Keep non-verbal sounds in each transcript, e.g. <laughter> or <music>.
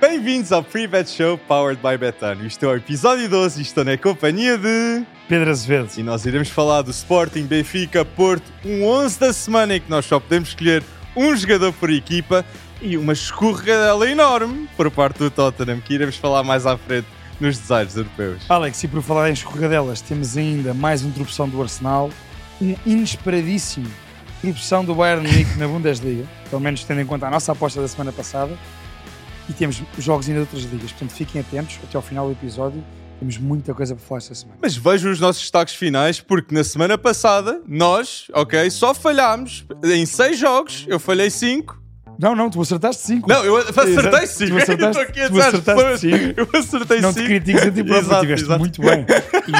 Bem-vindos ao Free Bet Show Powered by Betano. Isto é o episódio 12 e estou na companhia de... Pedro Azevedo. E nós iremos falar do Sporting Benfica Porto, um 11 da semana em que nós só podemos escolher um jogador por equipa e uma escorregadela enorme por parte do Tottenham, que iremos falar mais à frente nos desaires europeus. Alex, e por falar em escorregadelas, temos ainda mais uma interrupção do Arsenal, um inesperadíssimo interrupção do Bayern Munique na Bundesliga, pelo menos tendo em conta a nossa aposta da semana passada, e temos jogos ainda de outras ligas, portanto fiquem atentos até ao final do episódio, temos muita coisa para falar esta semana. Mas vejam os nossos destaques finais, porque na semana passada nós, ok, só falhámos em seis jogos, eu falhei cinco. Não, não, tu acertaste 5. Não, eu acertei 5. Tu acertaste, tu acertaste 5. Eu acertei 5. Não te critiques a ti próprio, estiveste muito bem.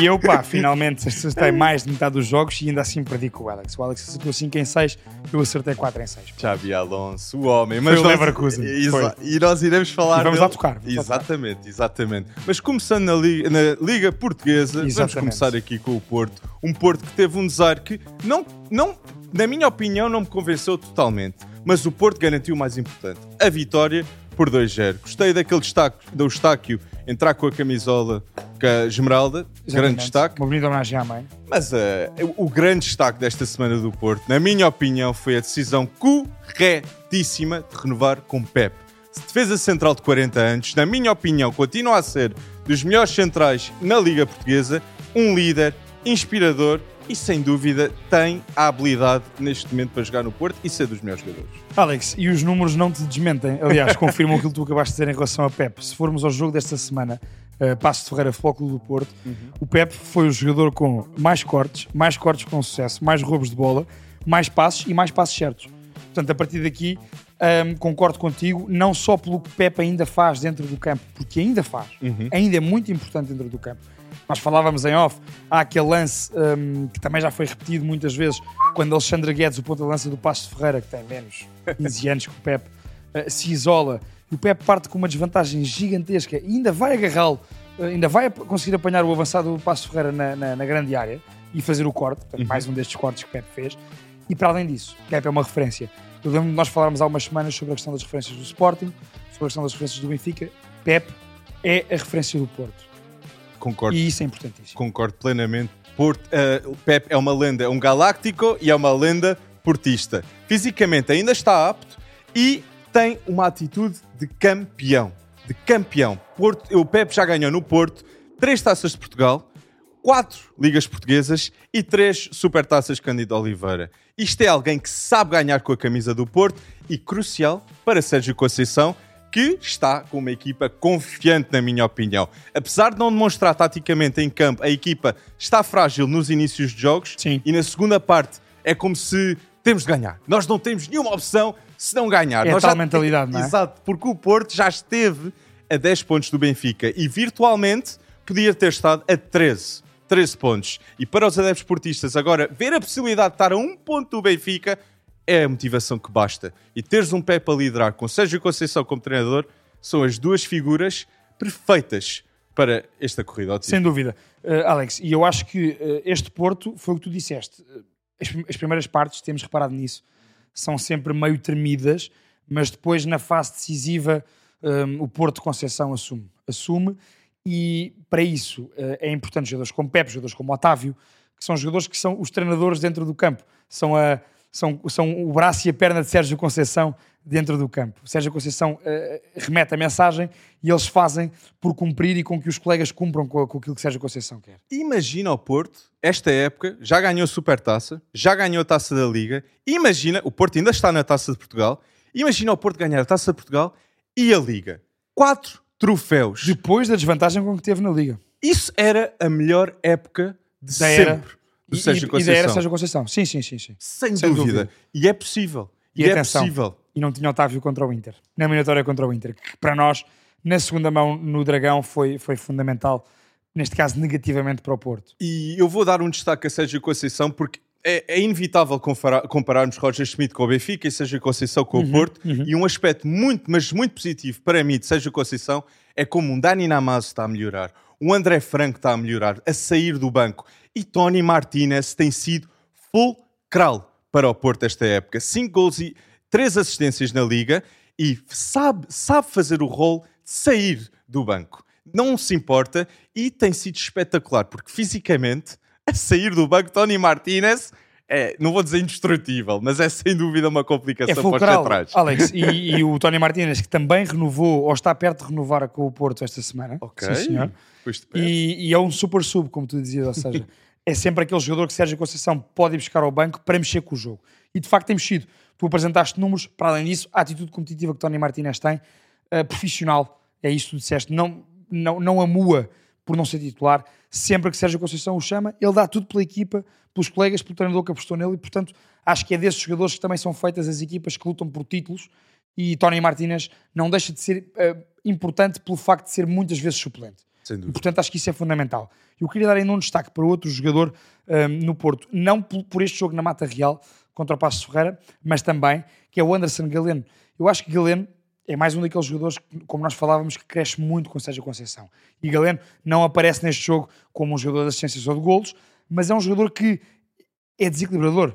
E eu, pá, <laughs> finalmente acertei mais de metade dos jogos e ainda assim perdi com o Alex. O Alex acertou 5 em 6, eu acertei 4 em 6. Xabi Alonso, o homem. Mas foi o Leverkusen. Exa e nós iremos falar... E vamos lá tocar. Vamos exatamente, tocar. exatamente. Mas começando na Liga, na Liga Portuguesa, exatamente. vamos começar aqui com o Porto. Um Porto que teve um desar que não, não, na minha opinião, não me convenceu totalmente mas o Porto garantiu o mais importante, a vitória por 2-0. Gostei daquele destaque do Eustáquio entrar com a camisola com a Esmeralda, Exatamente. grande destaque. Uma bonita homenagem à mãe. Mas uh, o grande destaque desta semana do Porto, na minha opinião, foi a decisão corretíssima de renovar com Pep. Defesa central de 40 anos, na minha opinião, continua a ser dos melhores centrais na Liga Portuguesa, um líder, inspirador e sem dúvida tem a habilidade neste momento para jogar no Porto e ser dos melhores jogadores. Alex, e os números não te desmentem, aliás, <laughs> confirmam aquilo que tu acabaste de dizer em relação a Pep. Se formos ao jogo desta semana, uh, Passo de Ferreira Clube do Porto, uhum. o Pep foi o jogador com mais cortes, mais cortes com sucesso, mais roubos de bola, mais passos e mais passos certos. Portanto, a partir daqui, um, concordo contigo, não só pelo que Pep ainda faz dentro do campo, porque ainda faz, uhum. ainda é muito importante dentro do campo nós falávamos em off, há aquele lance um, que também já foi repetido muitas vezes, quando Alexandre Guedes, o ponto de lança do Passo de Ferreira, que tem menos <laughs> 15 anos que o Pep, uh, se isola e o Pep parte com uma desvantagem gigantesca e ainda vai agarrá-lo, uh, ainda vai conseguir apanhar o avançado do Passo de Ferreira na, na, na, grande área e fazer o corte, portanto, uhum. mais um destes cortes que o Pep fez. E para além disso, o Pep é uma referência. Eu lembro de nós falarmos há umas semanas sobre a questão das referências do Sporting, sobre a questão das referências do Benfica. Pep é a referência do Porto. Concordo. E isso é importantíssimo. Concordo plenamente. Porto, uh, Pep é uma lenda, é um galáctico e é uma lenda portista. Fisicamente ainda está apto e tem uma atitude de campeão. De campeão. Porto, o Pep já ganhou no Porto três taças de Portugal, quatro ligas portuguesas e três supertaças Cândido Oliveira. Isto é alguém que sabe ganhar com a camisa do Porto e crucial para Sérgio Conceição, que está com uma equipa confiante, na minha opinião. Apesar de não demonstrar taticamente em campo, a equipa está frágil nos inícios de jogos Sim. e na segunda parte é como se temos de ganhar. Nós não temos nenhuma opção se não ganhar. É Nós tal mentalidade, não é? Exato, porque o Porto já esteve a 10 pontos do Benfica e virtualmente podia ter estado a 13. 13 pontos. E para os adeptos portistas, agora, ver a possibilidade de estar a um ponto do Benfica é a motivação que basta. E teres um pé para liderar com Sérgio Conceição como treinador são as duas figuras perfeitas para esta corrida. Sem dúvida. Uh, Alex, e eu acho que uh, este Porto foi o que tu disseste. As, as, primeiras partes, temos reparado nisso, são sempre meio tremidas, mas depois na fase decisiva um, o Porto Conceição assume. Assume e para isso uh, é importante jogadores como Pepe, jogadores como Otávio, que são jogadores que são os treinadores dentro do campo. São a são, são o braço e a perna de Sérgio Conceição dentro do campo. Sérgio Conceição uh, remete a mensagem e eles fazem por cumprir e com que os colegas cumpram com, com aquilo que Sérgio Conceição quer. Imagina o Porto, esta época, já ganhou a Supertaça, já ganhou a Taça da Liga. Imagina, o Porto ainda está na Taça de Portugal. Imagina o Porto ganhar a Taça de Portugal e a Liga. Quatro troféus. Depois da desvantagem com que teve na Liga. Isso era a melhor época de da sempre. Era do e, Sérgio Conceição. Da era Sérgio Conceição. Sim, sim, sim. sim. Sem, Sem dúvida. dúvida. E é possível. E, e é atenção, possível. E não tinha Otávio contra o Inter. Na eliminatória contra o Inter. Que para nós, na segunda mão, no Dragão, foi, foi fundamental. Neste caso, negativamente para o Porto. E eu vou dar um destaque a Sérgio Conceição porque é, é, inevitável comparar, compararmos Roger Schmidt com o Benfica e Sérgio Conceição com uhum, o Porto. Uhum. E um aspecto muito, mas muito positivo para mim de Sérgio Conceição é como um Dani Namazo está a melhorar, um André Franco está a melhorar, a sair do banco e Tony Martinez tem sido fulcral para o Porto esta época. 5 gols e 3 assistências na Liga e sabe, sabe fazer o rol de sair do banco. Não se importa e tem sido espetacular, porque fisicamente, a sair do banco, Tony Martinez é, não vou dizer indestrutível, mas é sem dúvida uma complicação É para os centrais. Alex. E, <laughs> e o Tony Martínez, que também renovou, ou está perto de renovar com o Porto esta semana. Ok. Sim, senhor. Perto. E, e é um super sub, como tu dizias, ou seja, <laughs> é sempre aquele jogador que Sérgio Conceição pode ir buscar ao banco para mexer com o jogo. E de facto tem mexido. Tu apresentaste números, para além disso, a atitude competitiva que Tony Martínez tem, eh, profissional, é isso que tu disseste, não, não, não amua por não ser titular. Sempre que Sérgio Conceição o chama, ele dá tudo pela equipa, pelos colegas, pelo treinador que apostou nele e, portanto, acho que é desses jogadores que também são feitas as equipas que lutam por títulos e Tony Martínez não deixa de ser eh, importante pelo facto de ser muitas vezes suplente. E, portanto, acho que isso é fundamental. Eu queria dar ainda um destaque para outro jogador ahm, no Porto, não por, este jogo na Mata Real contra o Passos Ferreira, mas também, que é o Anderson Galeno. Eu acho que Galeno é mais um daqueles jogadores, como nós falávamos, que cresce muito com Sérgio Conceição. E Galeno não aparece neste jogo como um jogador de assistências ou de golos, mas é um jogador que é desequilibrador.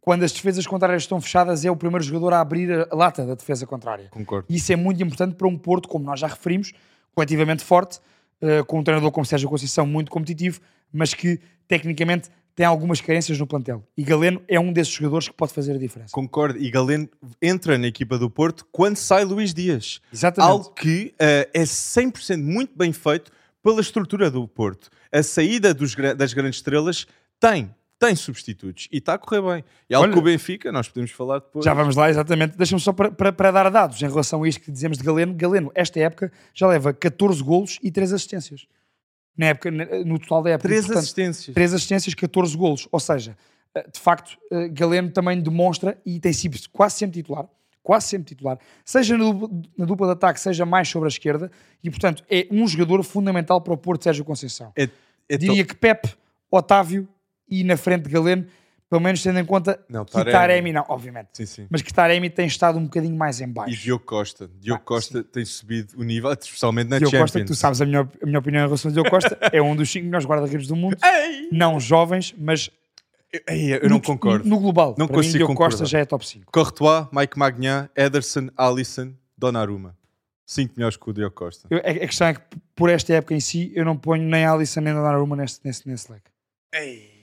Quando as defesas contrárias estão fechadas, é o primeiro jogador a abrir a lata da defesa contrária. Concordo. E isso é muito importante para um Porto, como nós já referimos, coletivamente forte, eh, com um treinador como Sérgio Conceição muito competitivo, mas que tecnicamente tem algumas carências no plantel. E Galeno é um desses jogadores que pode fazer a diferença. Concordo. E Galeno entra na equipa do Porto quando sai Luís Dias. Exatamente. Algo que eh, é 100% muito bem feito pela estrutura do Porto. A saída dos das grandes estrelas tem, tem substitutos e está a correr bem. E algo Olha- que o Benfica, nós podemos falar depois. Já vamos lá, exatamente. Deixa-me só para, para, para dar dados em relação a isto que dizemos de Galeno. Galeno, esta época, já leva 14 golos e 3 assistências. Na época, no total da época. Três Portanto, assistências. 3 assistências, 14 golos. Ou seja, eh, de facto, eh, Galeno também demonstra e tem sido quase sempre titular, quase sempre titular, seja na dupla, na dupla de ataque, seja mais sobre a esquerda, e portanto é um jogador fundamental para o Porto Sérgio Conceição. É, é Diria que Pep, Otávio e na frente de Galeno, pelo menos tendo em conta Não, que Taremi. Taremi, não, obviamente, Sim, sim. mas que Taremi tem estado um bocadinho mais em E baixo. Diogo Costa. Diogo Ah, Costa tem subido o nível, especialmente na Diogo Champions. Costa, tu sabes a minha, a minha opinião em relação a Diogo Costa, é um dos 5 melhores guarda-redes do mundo, Ei! não jovens, mas Ei, eu não no- concordo. No global, Não para mim, consigo Diogo Costa concordar. já é top 5. Courtois, Mike Magnan, Ederson, Alisson, Donnarumma. Cinco melhores que o Diogo Costa. Eu- A a questão é que, por esta época em si, eu não ponho nem Alisson nem Donnarumma neste, nesse, nesse leque. Al-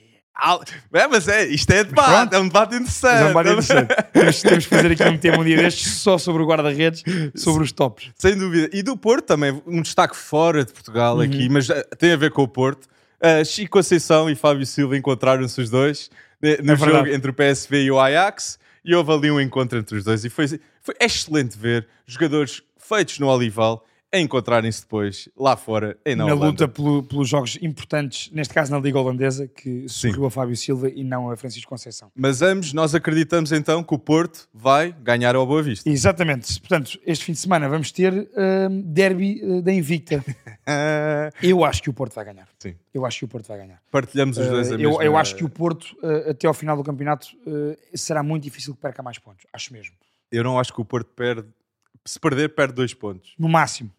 É, mas é, isto é debate, pronto. é um debate interessante. É um bar interessante. <laughs> temos, temos que fazer aqui um tema um dia destes só sobre o guarda-redes, sobre os tops. Sem dúvida. E do Porto também, um destaque fora de Portugal Uhum. aqui, mas eh, tem a ver com o Porto. Uh, Chico Conceição e Fábio Silva encontraram-se os dois eh, no É jogo verdade. entre o PSV e o Ajax e houve ali um encontro entre os dois e foi, foi excelente ver jogadores feitos no Olival a encontrarem-se depois lá fora em Na Holanda. luta pelo- pelos jogos importantes, neste caso na Liga Holandesa, que sorriu a Fábio Silva e não a Francisco Conceição. Mas ambos nós acreditamos então que o Porto vai ganhar ao Boa Vista. Exatamente. Portanto, este fim de semana vamos ter hum, derby uh, da Invicta. <laughs> Eu acho que o Porto vai ganhar. Sim. Eu acho que o Porto vai ganhar. partilhamos os dois a Uh, eu, mesma... eu acho que o Porto, uh, até ao final do campeonato, será muito difícil que perca mais pontos. Acho mesmo. Eu não acho que o Porto perde... Se perder, perde dois pontos. No máximo.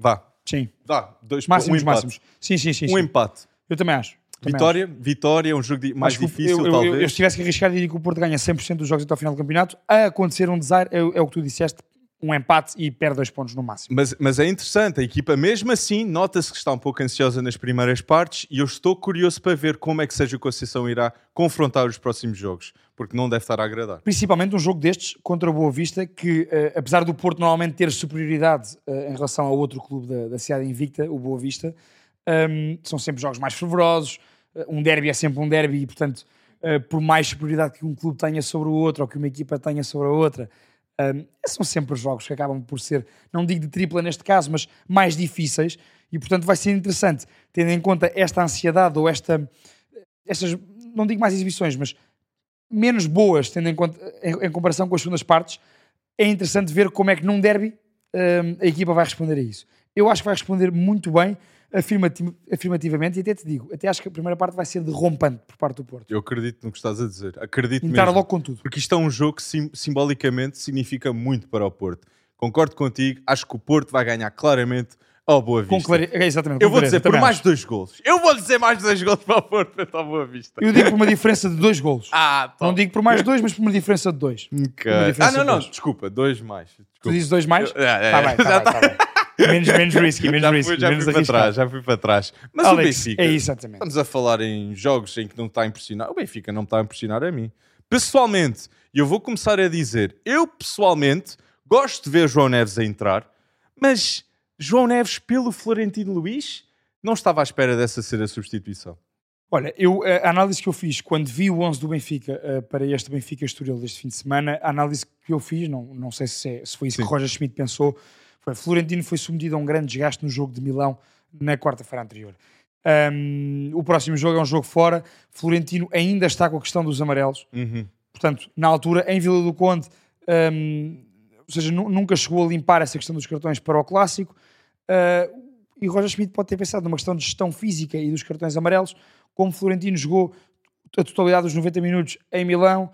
Vá, Sim. Vá, dois Máximos, um máximos. Sim, sim, sim. Um sim. empate. Eu também acho. Também Vitória, vitória, é um jogo mais Acho difícil, eu, eu- talvez. Eu, eu, se tivesse que arriscar, diria que o Porto ganha 100% dos jogos até ao final do campeonato. A acontecer um desire, é, é o que tu disseste, um empate e perde dois pontos no máximo. Mas, mas é interessante, a equipa mesmo assim nota-se que está um pouco ansiosa nas primeiras partes e eu estou curioso para ver como é que Sérgio Conceição irá confrontar os próximos jogos, porque não deve estar a agradar. Principalmente um jogo destes contra o Boa Vista, que eh, apesar do Porto normalmente ter superioridade eh, em relação ao outro clube da, da cidade invicta, o Boa Vista, ehm, são sempre jogos mais fervorosos. eh, um derby é sempre um derby e, portanto, eh, por mais superioridade que um clube tenha sobre o outro ou que uma equipa tenha sobre a outra, ehm, são sempre jogos que acabam por ser, não digo de tripla neste caso, mas mais difíceis e, portanto, vai ser interessante, tendo em conta esta ansiedade ou esta, estas, não digo mais exibições, mas menos boas, tendo em conta, em, em comparação com as segundas partes, é interessante ver como é que num derby hum, a equipa vai responder a isso. Eu acho que vai responder muito bem, afirmati- afirmativamente, e até te digo, até acho que a primeira parte vai ser derrompante por parte do Porto. Eu acredito no que estás a dizer, acredito Entrar mesmo. logo com tudo. Porque isto é um jogo que sim- simbolicamente significa muito para o Porto. Concordo contigo, acho que o Porto vai ganhar claramente ao Boa Vista. Com clare... é, Exatamente. Eu vou clareza, dizer por também mais acho. dois golos. Eu vou dizer mais dois golos para o Porto frente ao Boa Vista. Eu digo por uma diferença de dois golos. <laughs> Ah, Não digo por mais dois, mas por uma diferença de dois. Ok. Uma diferença Ah, não, não, dois. desculpa, dois mais. Tu Desculpa. dizes dois mais? É, é, Tá bem, tá já bem, tá bem. Menos, menos risky, menos já risky. fui, já menos fui para trás, já fui para trás. Mas Alex, o Benfica, é isso, exatamente. estamos a falar em jogos em que não está a impressionar. O Benfica não está a impressionar a mim. Pessoalmente, e eu vou começar a dizer, eu pessoalmente gosto de ver João Neves a entrar, mas João Neves pelo Florentino Luís não estava à espera dessa ser a substituição. Olha, eu, a análise que eu fiz quando vi o 11 do Benfica eh, para este Benfica Estoril deste fim de semana, a análise que eu fiz, não, não sei se, é- se foi isso Sim. que Roger Schmidt pensou, foi Florentino foi submetido a um grande desgaste no jogo de Milão na quarta-feira anterior. Ahm, o próximo jogo é um jogo fora. Florentino ainda está com a questão dos amarelos. Portanto, na altura, em Vila do Conde, hum, ou seja, nu- nunca chegou a limpar essa questão dos cartões para o clássico. Ah, e Roger Schmidt pode ter pensado numa questão de gestão física e dos cartões amarelos. Como Florentino jogou a totalidade dos 90 minutos em Milão,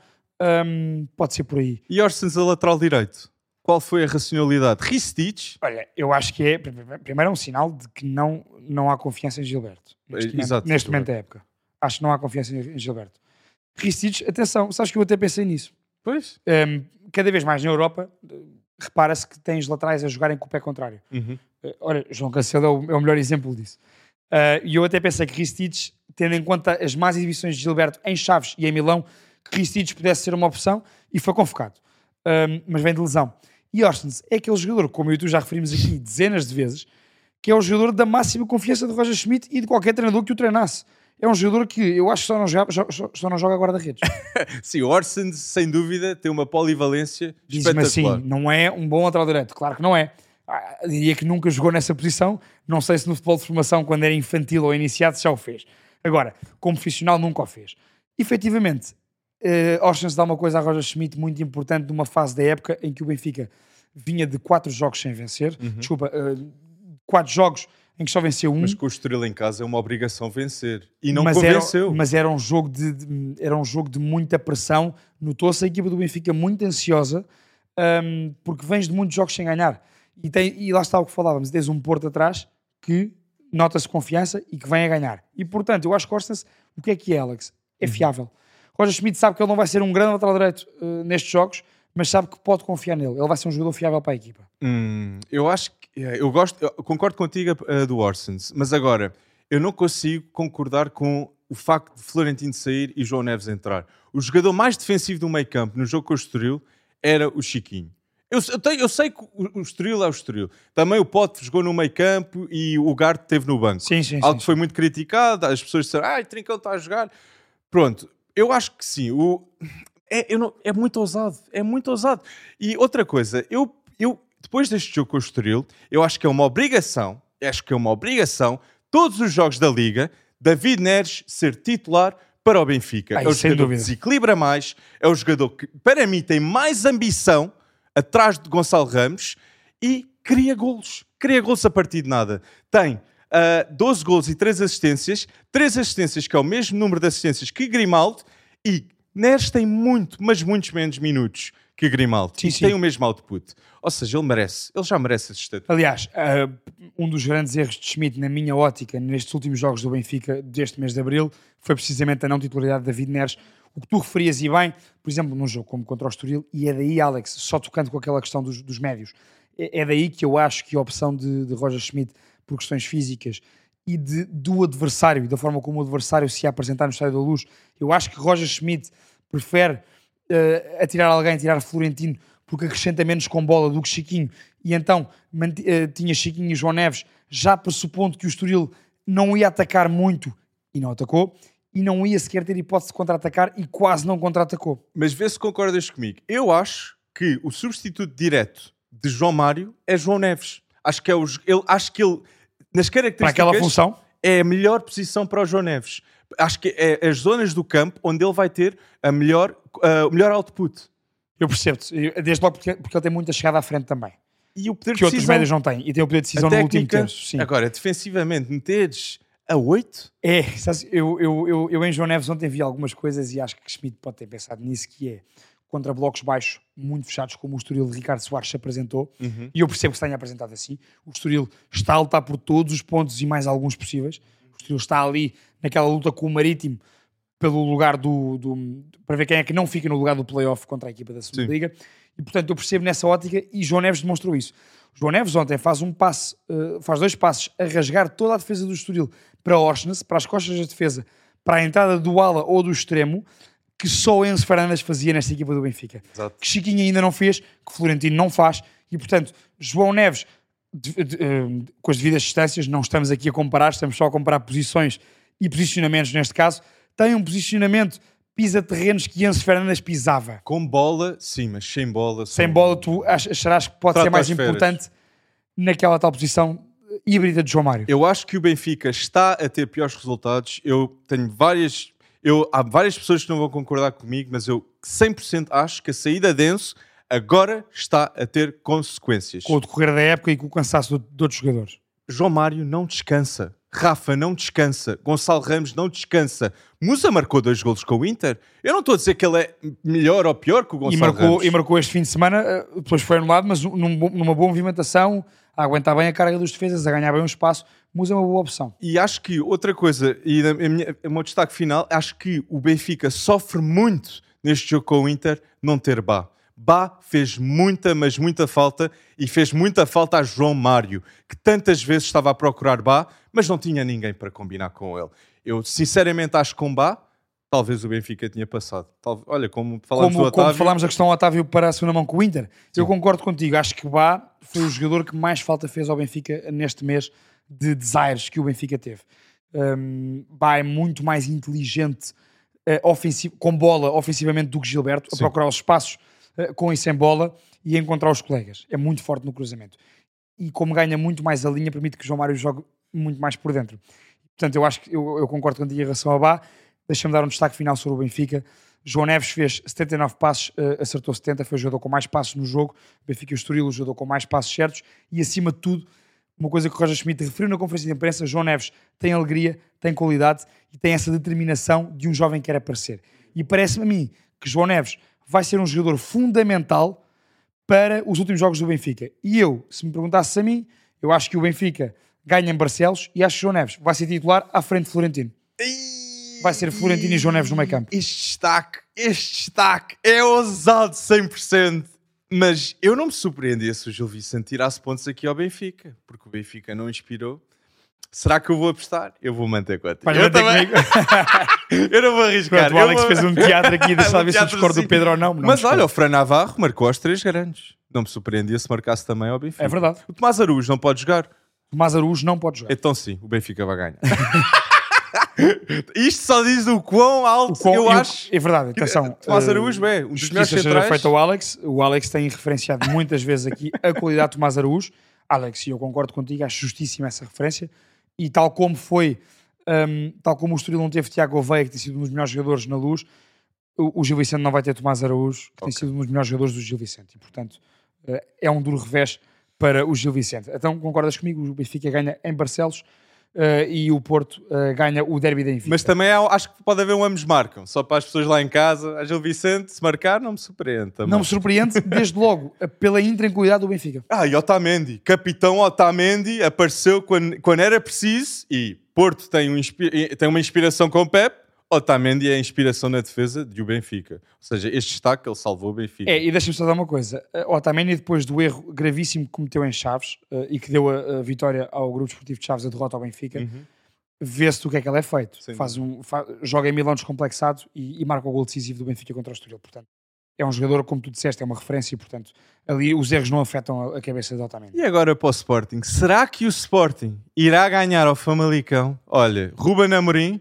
hum, pode ser por aí. E Orsens a lateral direito? Qual foi a racionalidade? Ristich? Olha, eu acho que é, primeiro, é um sinal de que não, não há confiança em Gilberto. Neste, Eh, momento, exato, neste momento da época. Acho que não há confiança em Gilberto. Ristich, atenção, sabes que eu até pensei nisso. Pois. Um, cada vez mais na Europa, uh, repara-se que tens laterais a jogarem com o pé contrário. Uhum. Uh, Olha, João Cancelo é o, é o melhor exemplo disso. Uh, E eu até pensei que Ristich, tendo em conta as más exibições de Gilberto em Chaves e em Milão, que Ristich pudesse ser uma opção e foi convocado. Um, mas vem de lesão. E Orsens é aquele jogador, como eu e tu já referimos aqui dezenas de vezes, que é o jogador da máxima confiança de Roger Schmidt e de qualquer treinador que o treinasse. É um jogador que eu acho que só não joga, só, só não joga guarda-redes. <laughs> Sim, Orsens, sem dúvida, tem uma polivalência Diz-me assim, não é um bom lateral direito. Claro que não é. Ah, diria que nunca jogou nessa posição. Não sei se no futebol de formação, quando era infantil ou iniciado, já o fez. Agora, como profissional, nunca o fez. Efetivamente, uh, Orsens dá uma coisa a Roger Schmidt muito importante numa fase da época em que o Benfica vinha de quatro jogos sem vencer. Desculpa, uh, quatro jogos em que só venceu um. Mas com o Estoril em casa é uma obrigação vencer. E não mas era, convenceu. mas era um jogo de, de- era um jogo de muita pressão. Notou-se a equipa do Benfica muito ansiosa hum, porque vens de muitos jogos sem ganhar. E, tem, e lá está o que falávamos: tens um Porto atrás que nota-se confiança e que vem a ganhar. E portanto, eu acho que Orsens, o que é que é, Alex? É fiável. Roger Schmidt sabe que ele não vai ser um grande lateral direito eh, nestes jogos, mas sabe que pode confiar nele. Ele vai ser um jogador fiável para a equipa. Hum, eu acho que é, eu gosto, eu concordo contigo uh, do Orsens, mas agora eu não consigo concordar com o facto de Florentino sair e João Neves entrar. O jogador mais defensivo do meio campo no jogo com o Estoril era o Chiquinho. Eu, eu, tenho- eu sei que o, o Estoril é o Estoril. Também o Pote jogou no meio campo e o Garte esteve no banco. Sim, sim, Algo sim, que foi muito criticado, as pessoas disseram, ah, Trincão está a jogar. Pronto, eu acho que sim. O, é, não- é muito ousado, é muito ousado. E outra coisa, eu, eu depois deste jogo com o Estoril, eu acho que é uma obrigação, acho que é uma obrigação, todos os jogos da Liga, David Neres ser titular para o Benfica. Ai, é o jogador dúvida. que desequilibra mais, é o jogador que, para mim, tem mais ambição atrás de Gonçalo Ramos e cria golos. Cria golos a partir de nada. Tem ah, 12 golos e 3 assistências, 3 assistências que é o mesmo número de assistências que Grimaldo e Neres tem muito, mas muitos menos minutos que Grimaldo. Sim, e sim. tem o mesmo output. Ou seja, ele merece. Ele já merece esse estatuto. Aliás, uh, um dos grandes erros de Schmidt, na minha ótica, nestes últimos jogos do Benfica deste mês de Abril, foi precisamente a não titularidade de David Neres. O que tu referias e bem, por exemplo, num jogo como contra o Estoril, e é daí, Alex, só tocando com aquela questão dos, dos médios, é, é daí que eu acho que a opção de, de Roger Schmidt por questões físicas e de, do adversário, e da forma como o adversário se apresentar no Estádio da Luz, eu acho que Roger Schmidt prefere uh, atirar alguém, tirar Florentino, porque acrescenta menos com bola do que Chiquinho, e então uh, tinha Chiquinho e João Neves, já pressupondo que o Estoril não ia atacar muito, e não atacou, e não ia sequer ter hipótese de contra-atacar, e quase não contra-atacou. Mas vê se concordas comigo. Eu acho que o substituto direto de João Mário é João Neves. Acho que é o, ele, acho que ele, nas Para características, aquela função, é a melhor posição para o João Neves. Acho que é as zonas do campo onde ele vai ter a melhor, uh, o melhor output. eu percebo-te, desde logo porque, porque ele tem muita chegada à frente também, E o poder de que outros decisão. médios não têm, e tem o poder de decisão a no último técnica. terço. Sim. Agora, defensivamente, meteres a 8, É, sabes, eu, eu, eu, eu em João Neves ontem vi algumas coisas e acho que Schmidt pode ter pensado nisso, que é contra blocos baixos muito fechados, como o Estoril de Ricardo Soares se apresentou, e eu percebo que se tenha apresentado assim. O Estoril está a lutar por todos os pontos e mais alguns possíveis. O Estoril está ali naquela luta com o Marítimo pelo lugar do, do- para ver quem é que não fica no lugar do playoff contra a equipa da segunda Sim. liga. E portanto eu percebo nessa ótica e João Neves demonstrou isso. João Neves ontem faz um passe, eh, faz dois passos a rasgar toda a defesa do Estoril para Orsnes, para as costas da defesa, para a entrada do ala ou do extremo, que só o Enzo Fernandes fazia nesta equipa do Benfica. Exato. Que Chiquinho ainda não fez, que Florentino não faz, e portanto, João Neves, de- de- eh, com as devidas distâncias, não estamos aqui a comparar, estamos só a comparar posições e posicionamentos neste caso, tem um posicionamento pisa-terrenos que Enzo Fernandes pisava. Com bola, sim, mas sem bola. Sem são- bola, tu ach- acharás que pode ser mais importante naquela tal posição híbrida de João Mário. Eu acho que o Benfica está a ter piores resultados. Eu tenho várias. Eu, há várias pessoas que não vão concordar comigo, mas eu 100% acho que a saída denso agora está a ter consequências. Com o decorrer da época e com o cansaço de, de outros jogadores. João Mário não descansa. Rafa não descansa. Gonçalo Ramos não descansa. Musa marcou dois golos com o Inter. Eu não estou a dizer que ele é melhor ou pior que o Gonçalo E marcou, Ramos. e marcou este fim de semana, eh, depois foi anulado, mas num numa boa movimentação, a aguentar bem a carga dos defesas, a ganhar bem um espaço. Musa é uma boa opção. E acho que outra coisa, e a minha- o meu destaque final, acho que o Benfica sofre muito neste jogo com o Inter não ter Bá. Bá fez muita, mas muita falta e fez muita falta a João Mário, que tantas vezes estava a procurar Bá, mas não tinha ninguém para combinar com ele. Eu sinceramente acho que com Bá, talvez o Benfica tinha passado. Tal- olha, como falámos Como, do como Otávio, falámos da questão Otávio para a segunda mão com o Inter, eu concordo contigo. Acho que o Bá foi o jogador que mais falta fez ao Benfica neste mês de desires que o Benfica teve. Um, Bá é muito mais inteligente eh, ofensivo- com bola ofensivamente do que Gilberto, a Sim. procurar os espaços eh, com e sem bola e a encontrar os colegas. É muito forte no cruzamento. E como ganha muito mais a linha, permite que o João Mário jogue muito mais por dentro. Portanto, eu acho que eu, eu concordo contigo em relação ao Bá. Deixa-me dar um destaque final sobre o Benfica. João Neves fez 79 passos, eh, acertou 70, foi o jogador com mais passos no jogo. Benfica e o Estoril, o jogador com mais passos certos. E acima de tudo, uma coisa que o Roger Schmidt referiu na conferência de imprensa, João Neves tem alegria, tem qualidade e tem essa determinação de um jovem que quer aparecer. E parece-me a mim que João Neves vai ser um jogador fundamental para os últimos jogos do Benfica. E eu, se me perguntasses a mim, eu acho que o Benfica ganha em Barcelos e acho que João Neves vai ser titular à frente de Florentino. Vai ser Florentino e João Neves no meio campo. Este destaque, este destaque é ousado 100%. Mas eu não me surpreendia se o Gil Vicente tirasse pontos aqui ao Benfica, porque o Benfica não inspirou. Será que eu vou apostar? Eu vou manter contigo. Vais Eu, manter também- <laughs> eu não vou arriscar. Pronto, o Eu Alex vou- fez um teatro aqui, <laughs> deixa lá ver se eu discordo do. Pedro ou não. não Mas olha, o Fran Navarro marcou aos três grandes. Não me surpreendia se marcasse também ao Benfica. É verdade. O Tomás Araújo não pode jogar? Tomás Araújo não pode jogar. Então sim, o Benfica vai ganhar. <laughs> <laughs> Isto só diz o quão alto O qual- eu acho. É verdade, atenção. <laughs> Tomás eh, Araújo é um dos melhores centrais. feita ao Alex. O Alex tem referenciado muitas vezes aqui a qualidade de Tomás Araújo. Alex, e eu concordo contigo, acho justíssima essa referência. E tal como foi, hum, tal como o Estoril não teve Tiago Oveia, que tem sido um dos melhores jogadores na luz, o, o Gil Vicente não vai ter Tomás Araújo, que tem sido um dos melhores jogadores do Gil Vicente. E, portanto, eh, é um duro revés para o Gil Vicente. Então, concordas comigo? O Benfica ganha em Barcelos eh, e o Porto eh, ganha o derby da Invicta. Mas também há- acho que pode haver um ambos marcam. Só para as pessoas lá em casa. A Gil Vicente, se marcar, não me surpreende. Também. Não me surpreende, desde logo, <laughs> pela intranquilidade do Benfica. Ah, e Otamendi. Capitão Otamendi apareceu quando, quando era preciso. E Porto tem, um tem uma inspiração com o Pep. Otamendi é a inspiração na defesa de o Benfica. Ou seja, este destaque ele salvou o Benfica. É, e deixa-me só dar uma coisa. Uh, Otamendi, depois do erro gravíssimo que cometeu em Chaves uh, e que deu a, a vitória ao Grupo Esportivo de Chaves, a derrota ao Benfica, Uhum. vê-se do que é que ele é feito. Faz um, fa- joga em Milão descomplexado e, e marca o gol decisivo do Benfica contra o Estoril. Portanto, é um jogador, como tu disseste, é uma referência e, portanto, ali os erros não afetam a, a cabeça de Otamendi. E agora para o Sporting. Será que o Sporting irá ganhar ao Famalicão? Olha, Ruben Amorim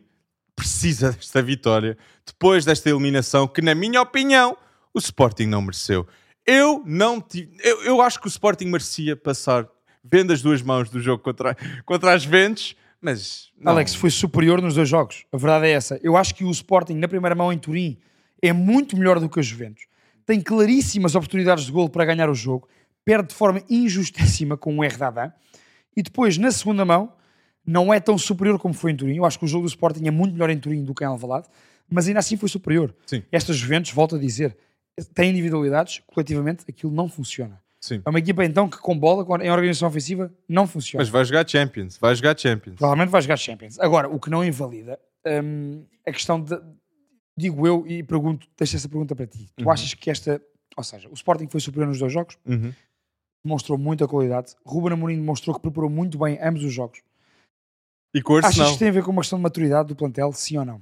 precisa desta vitória depois desta eliminação que, na minha opinião, o Sporting não mereceu. Eu não tive... eu, eu acho que o Sporting merecia passar vendo as duas mãos do jogo contra, contra as Ventes, mas não. Alex foi superior nos dois jogos. A verdade é essa. Eu acho que o Sporting, na primeira mão em Turim, é muito melhor do que a Juventus. Tem claríssimas oportunidades de golo para ganhar o jogo. Perde de forma injustíssima com o R da Adam. E depois, na segunda mão, não é tão superior como foi em Turim. Eu acho que o jogo do Sporting é muito melhor em Turim do que em Alvalade. Mas ainda assim foi superior. Sim. Esta Juventus, volto a dizer, tem individualidades, coletivamente aquilo não funciona. Sim. É uma equipa então que com bola, em organização ofensiva, não funciona. Mas vai jogar Champions, vai jogar Champions. Provavelmente vai jogar Champions. Agora, o que não invalida hum, a questão de- digo eu e pergunto, deixo essa pergunta para ti. Tu Uhum. achas que esta, ou seja, o Sporting foi superior nos dois jogos, Uhum. demonstrou muita qualidade. Ruben Amorim demonstrou que preparou muito bem ambos os jogos. E com o Achas que tem a ver com uma questão de maturidade do plantel, sim ou não?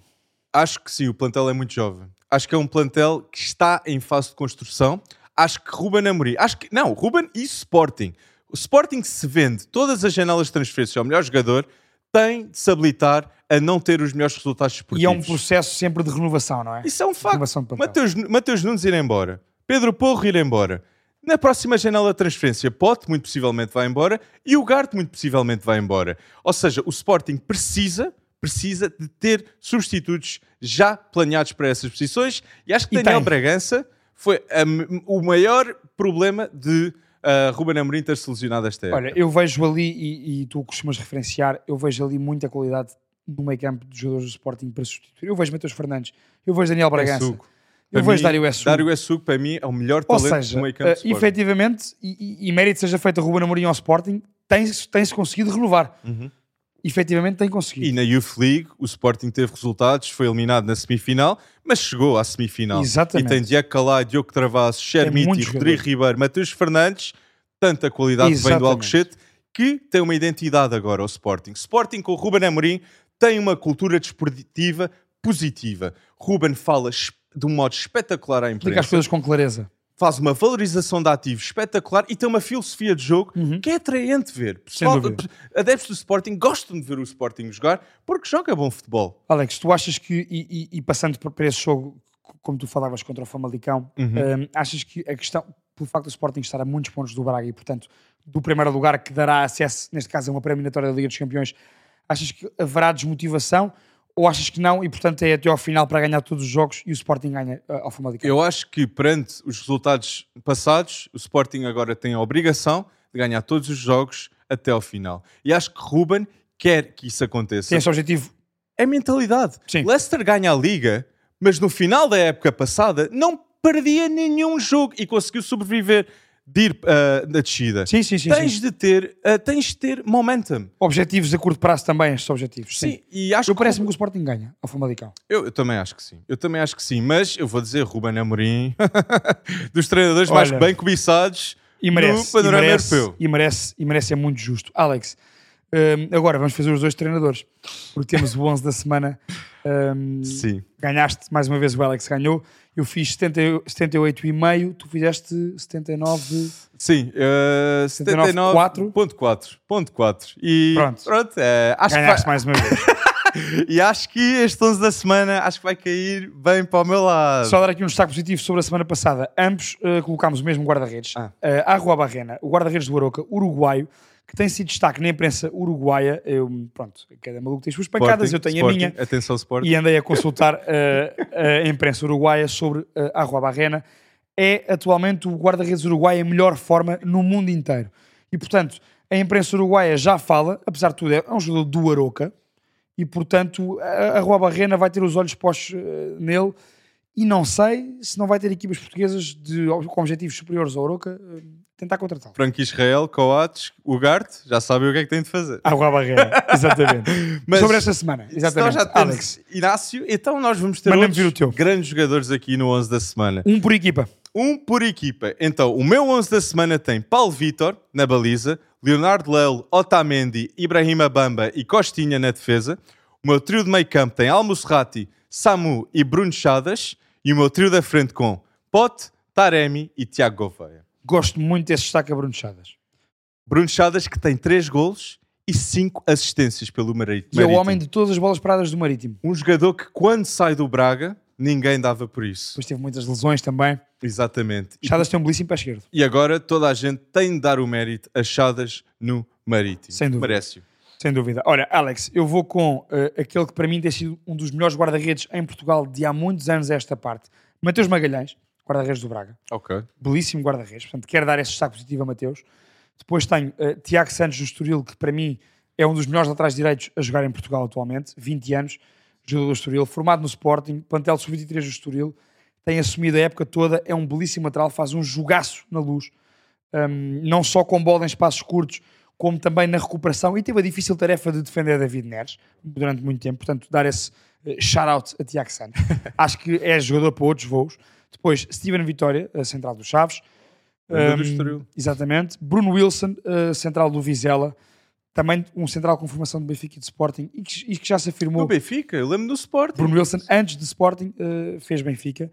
Acho que sim, o plantel é muito jovem. Acho que é um plantel que está em fase de construção. Acho que Ruben Amorim, acho que não, Ruben e Sporting. O Sporting se vende todas as janelas de transferência ao melhor jogador, tem de se habilitar a não ter os melhores resultados E é esportivos. um processo sempre de renovação, não é? Isso é um facto. Mateus, Mateus Nunes ir embora, Pedro Porro ir embora. Na próxima janela de transferência, Pote muito possivelmente vai embora e o Garte muito possivelmente vai embora. Ou seja, o Sporting precisa, precisa de ter substitutos já planeados para essas posições e acho que E Daniel tem. Bragança foi hum, o maior problema de uh, Ruben Amorim ter se lesionado esta época. Olha, eu vejo ali, e, e tu costumas referenciar, eu vejo ali muita qualidade no meio campo dos jogadores do Sporting para substituir. Eu vejo Mateus Fernandes, eu vejo Daniel Bragança, Essugo. Eu vejo mim, Dário Essugo. Dário Essugo, para mim, é o melhor Ou talento seja, do meio campo Sporting. efetivamente, e, e, mérito seja feito a Ruben Amorim ao Sporting, tem-se tem-se conseguido renovar. Uhum. Efetivamente tem conseguido. E na Youth League o Sporting teve resultados, foi eliminado na semifinal, mas chegou à semifinal. Exatamente. E tem Diego Calai, Diogo Travassos, Chermiti, muitos Rodrigo jogadores. Ribeiro, Mateus Fernandes, tanta qualidade que vem do Exatamente. Alcochete, que tem uma identidade agora ao Sporting. Sporting com o Ruben Amorim tem uma cultura desportiva positiva. Ruben fala es- de um modo espetacular à Explica as imprensa, coisas com clareza. faz uma valorização de ativos espetacular e tem uma filosofia de jogo que é atraente ver. Pessoal, dúvida. adeptos do Sporting gostam de ver o Sporting jogar porque joga bom futebol. Alex, tu achas que, e, e- e passando por esse jogo, como tu falavas contra o Famalicão, hum, achas que a questão, pelo facto do Sporting estar a muitos pontos do Braga e, portanto, do primeiro lugar que dará acesso, neste caso, a uma pré-eliminatória da Liga dos Campeões, achas que haverá desmotivação ou achas que não e, portanto, é até ao final para ganhar todos os jogos e o Sporting ganha ah, ao Famalicão? Eu acho que perante os resultados passados, o Sporting agora tem a obrigação de ganhar todos os jogos até ao final. E acho que Ruben quer que isso aconteça. Tem esse objetivo? É mentalidade. Sim. Leicester ganha a Liga, mas no final da época passada não perdia nenhum jogo e conseguiu sobreviver de ir ah, na descida. Sim, sim, sim. tens sim. de ter, ah, tens de ter momentum. Objetivos a curto prazo também, estes objetivos. Sim. Sim, e acho Eu que parece-me que o Sporting ganha ao Famalicão. Eu, eu também acho que sim. Eu também acho que sim. Mas eu vou dizer, Ruben Amorim, <laughs> dos treinadores mais Olha, bem cobiçados E merece, no panorama e merece, europeu. E merece, e merece é muito justo. Alex, hum, agora vamos fazer os dois treinadores, porque temos o 11 da semana. Hum, Sim. ganhaste, mais uma vez o Alex ganhou. Eu fiz 70, 78,5, tu fizeste 79. Sim. Uh, 79,4. 79.4. Ponto 4. E Pronto. pronto. é, acho que Ganhaste vai- mais uma vez. <laughs> e acho que este 11 da semana acho que vai cair bem para o meu lado. Só dar aqui um destaque positivo sobre a semana passada. Ambos uh, colocámos o mesmo guarda-redes. Ah. Uh, Arrua Barrena, o guarda-redes do Aroca, uruguaio, que tem sido destaque na imprensa uruguaia. Eu, pronto, cada maluco tem as suas pancadas, Sporting, eu tenho Sporting. a minha. Atenção, Sporting. e andei a consultar uh, a imprensa uruguaia sobre uh, Arrua Barrena. É atualmente o guarda-redes uruguaio em melhor forma no mundo inteiro. E, portanto, a imprensa uruguaia já fala, apesar de tudo, é um jogador do Aroca, e, portanto, a Arrua Barrena vai ter os olhos postos uh, nele. E não sei se não vai ter equipas portuguesas de, com objetivos superiores ao Aroca uh, tentar contratá-lo. Franco Israel, Coates, Ugarte, já sabem o que é que tem de fazer. Arrua Barrena, <laughs> exatamente. Mas- sobre esta semana, exatamente. Então já temos Alex, Inácio, então nós vamos ter grandes jogadores aqui no 11 da semana. um por equipa. Um por equipa. Então, o meu 11 da semana tem Paulo Vitor na baliza, Leonardo Lelo, Otamendi, Ibrahima Bamba e Costinha na defesa. O meu trio de meio campo tem Almusrati, Samu e Bruno Chadas. E o meu trio da frente com Pote, Taremi e Tiago Gouveia. Gosto muito desse destaque a Bruno Chadas. Bruno Chadas que tem 3 golos e 5 assistências pelo Marítimo. E é o homem de todas as bolas paradas do Marítimo. Um jogador que quando sai do Braga, ninguém dava por isso. Depois teve muitas lesões também. Exatamente. E Chadas tem um belíssimo pé esquerdo. E agora toda a gente tem de dar o mérito a Chadas no Marítimo. Sem dúvida. Merece-o. Sem dúvida. Olha, Alex, eu vou com eh, aquele que para mim tem sido um dos melhores guarda-redes em Portugal de há muitos anos a esta parte. Mateus Magalhães, guarda-redes do Braga. Ok. belíssimo guarda-redes, portanto quero dar esse destaque positivo a Mateus. Depois tenho uh, Tiago Santos do Estoril, que para mim é um dos melhores laterais direitos a jogar em Portugal atualmente, 20 anos, jogador do Estoril, formado no Sporting, plantel sub-23 do Estoril, tem assumido a época toda, é um belíssimo lateral, faz um jogaço na luz, um, não só com bola em espaços curtos, como também na recuperação, e teve a difícil tarefa de defender David Neres durante muito tempo, portanto dar esse Uh, shout out a Tiago San. <laughs> Acho que é jogador para outros voos. Depois, Steven Vitória, a central dos Chaves. Um, do exatamente. Bruno Wilson, uh, central do Vizela. Também um central com formação do Benfica e de Sporting e que, e que já se afirmou. No Benfica, eu lembro do Sporting. Bruno Wilson, antes de Sporting, eh, fez Benfica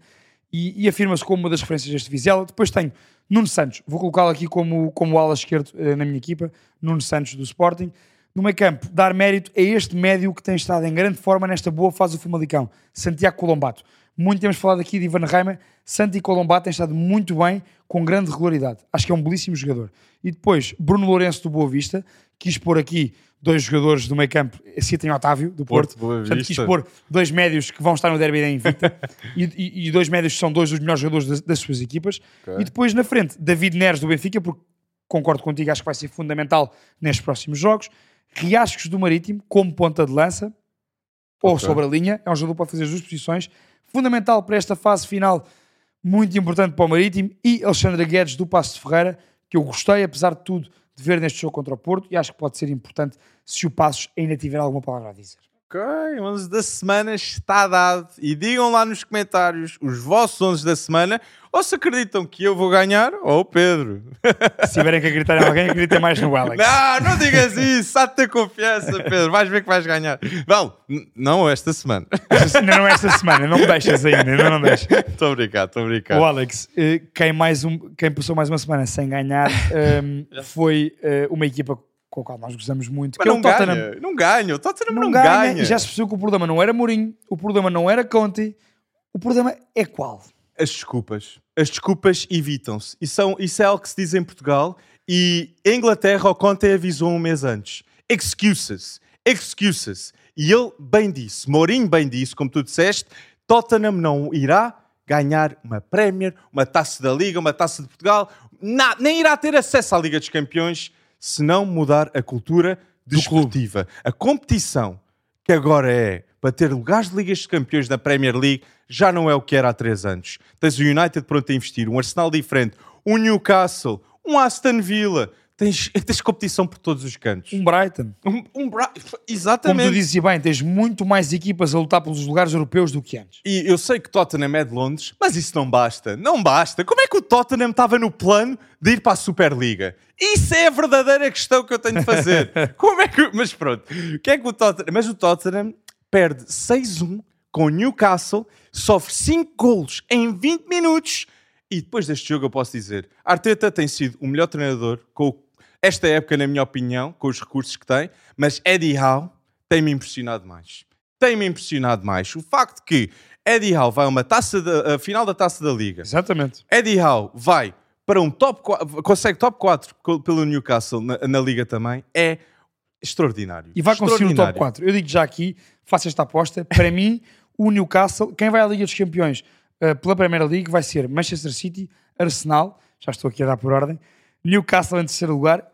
e, e afirma-se como uma das referências deste Vizela. Depois tenho Nuno Santos, vou colocá-lo aqui como, como ala esquerdo eh, na minha equipa, Nuno Santos do Sporting. No meio campo, dar mérito a este médio que tem estado em grande forma nesta boa fase do Famalicão, Santiago Colombato. Muito temos falado aqui de Ivan Reimer, Santi Colombato tem estado muito bem, com grande regularidade. Acho que é um belíssimo jogador. E depois, Bruno Lourenço do Boa Vista, quis pôr aqui dois jogadores do meio campo, Cita em Otávio, do Porto. Porto, Portanto, quis pôr dois médios que vão estar no derby da Invicta <laughs> e, e- e dois médios que são dois dos melhores jogadores das, das suas equipas. Ok. E depois na frente, David Neres do Benfica, porque concordo contigo, acho que vai ser fundamental nestes próximos jogos. Riascos do Marítimo, como ponta de lança ou Ok. sobre a linha, é um jogador que pode fazer as duas posições. Fundamental para esta fase final, muito importante para o Marítimo. E Alexandre Guedes do Passo de Ferreira, que eu gostei, apesar de tudo, de ver neste jogo contra o Porto e acho que pode ser importante se o Passos ainda tiver alguma palavra a dizer. Ok, 11 da semana está dado. E digam lá nos comentários os vossos 11 da semana. Ou se acreditam que eu vou ganhar, ou o Pedro. Se tiverem que acreditar em alguém, acreditem mais no Alex. Não, não digas isso. Há de ter confiança, Pedro. Vais ver que vais ganhar. Bom, n- não esta semana. <laughs> Não é esta semana, não me deixas ainda, ainda não deixas. Estou a brincar, estou a brincar. O Alex, eh, quem, mais um, quem passou mais uma semana sem ganhar <laughs> ehm, foi eh, uma equipa com a qual nós gozamos muito, Mas que é não o Tottenham. ganha, não ganha. O Tottenham não, Não, ganha, ganha. e já se percebeu que o problema não era Mourinho, o problema não era Conte, o problema é qual? As desculpas. As desculpas evitam-se. Isso, são- isso é algo que se diz em Portugal e em Inglaterra o Conte avisou um mês antes. Excuses. Excuses. E ele bem disse, Mourinho bem disse, como tu disseste, Tottenham não irá ganhar uma Premier, uma Taça da Liga, uma Taça de Portugal, na- nem irá ter acesso à Liga dos Campeões se não mudar a cultura desportiva. A competição que agora é para ter lugares de Ligas de Campeões na Premier League, já não é o que era há três anos. Tens o United pronto a investir, um Arsenal diferente, um Newcastle, um Aston Villa. Tens, <laughs> tens competição por todos os cantos. Um Brighton. Um, um Como Exatamente. tu dizes bem, tens muito mais equipas a lutar pelos lugares europeus do que antes. E eu sei que Tottenham é de Londres, mas isso não basta. Não basta. Como é que o Tottenham estava no plano de ir para a Superliga? Isso é a verdadeira questão que eu tenho de fazer. <laughs> Como é que. Mas pronto. O que é que o Tottenham. Mas o Tottenham perde 6-1 com o Newcastle, sofre 5 golos em 20 minutos. E depois deste jogo eu posso dizer: Arteta tem sido o melhor treinador com o- esta época, na minha opinião, com os recursos que tem, mas Eddie Howe tem-me impressionado mais tem-me impressionado mais. O facto que Eddie Howe vai a uma taça da, a final da taça da Liga. Exatamente. Eddie Howe vai para um top 4, consegue top 4 co- pelo Newcastle na, na Liga também, é extraordinário. E vai conseguir o top Extraordinário. 4. Eu digo já aqui, faço esta aposta. Para <laughs> mim, o Newcastle, quem vai à Liga dos Campeões eh, pela Primeira League vai ser Manchester City, Arsenal, já estou aqui a dar por ordem, Newcastle em terceiro lugar.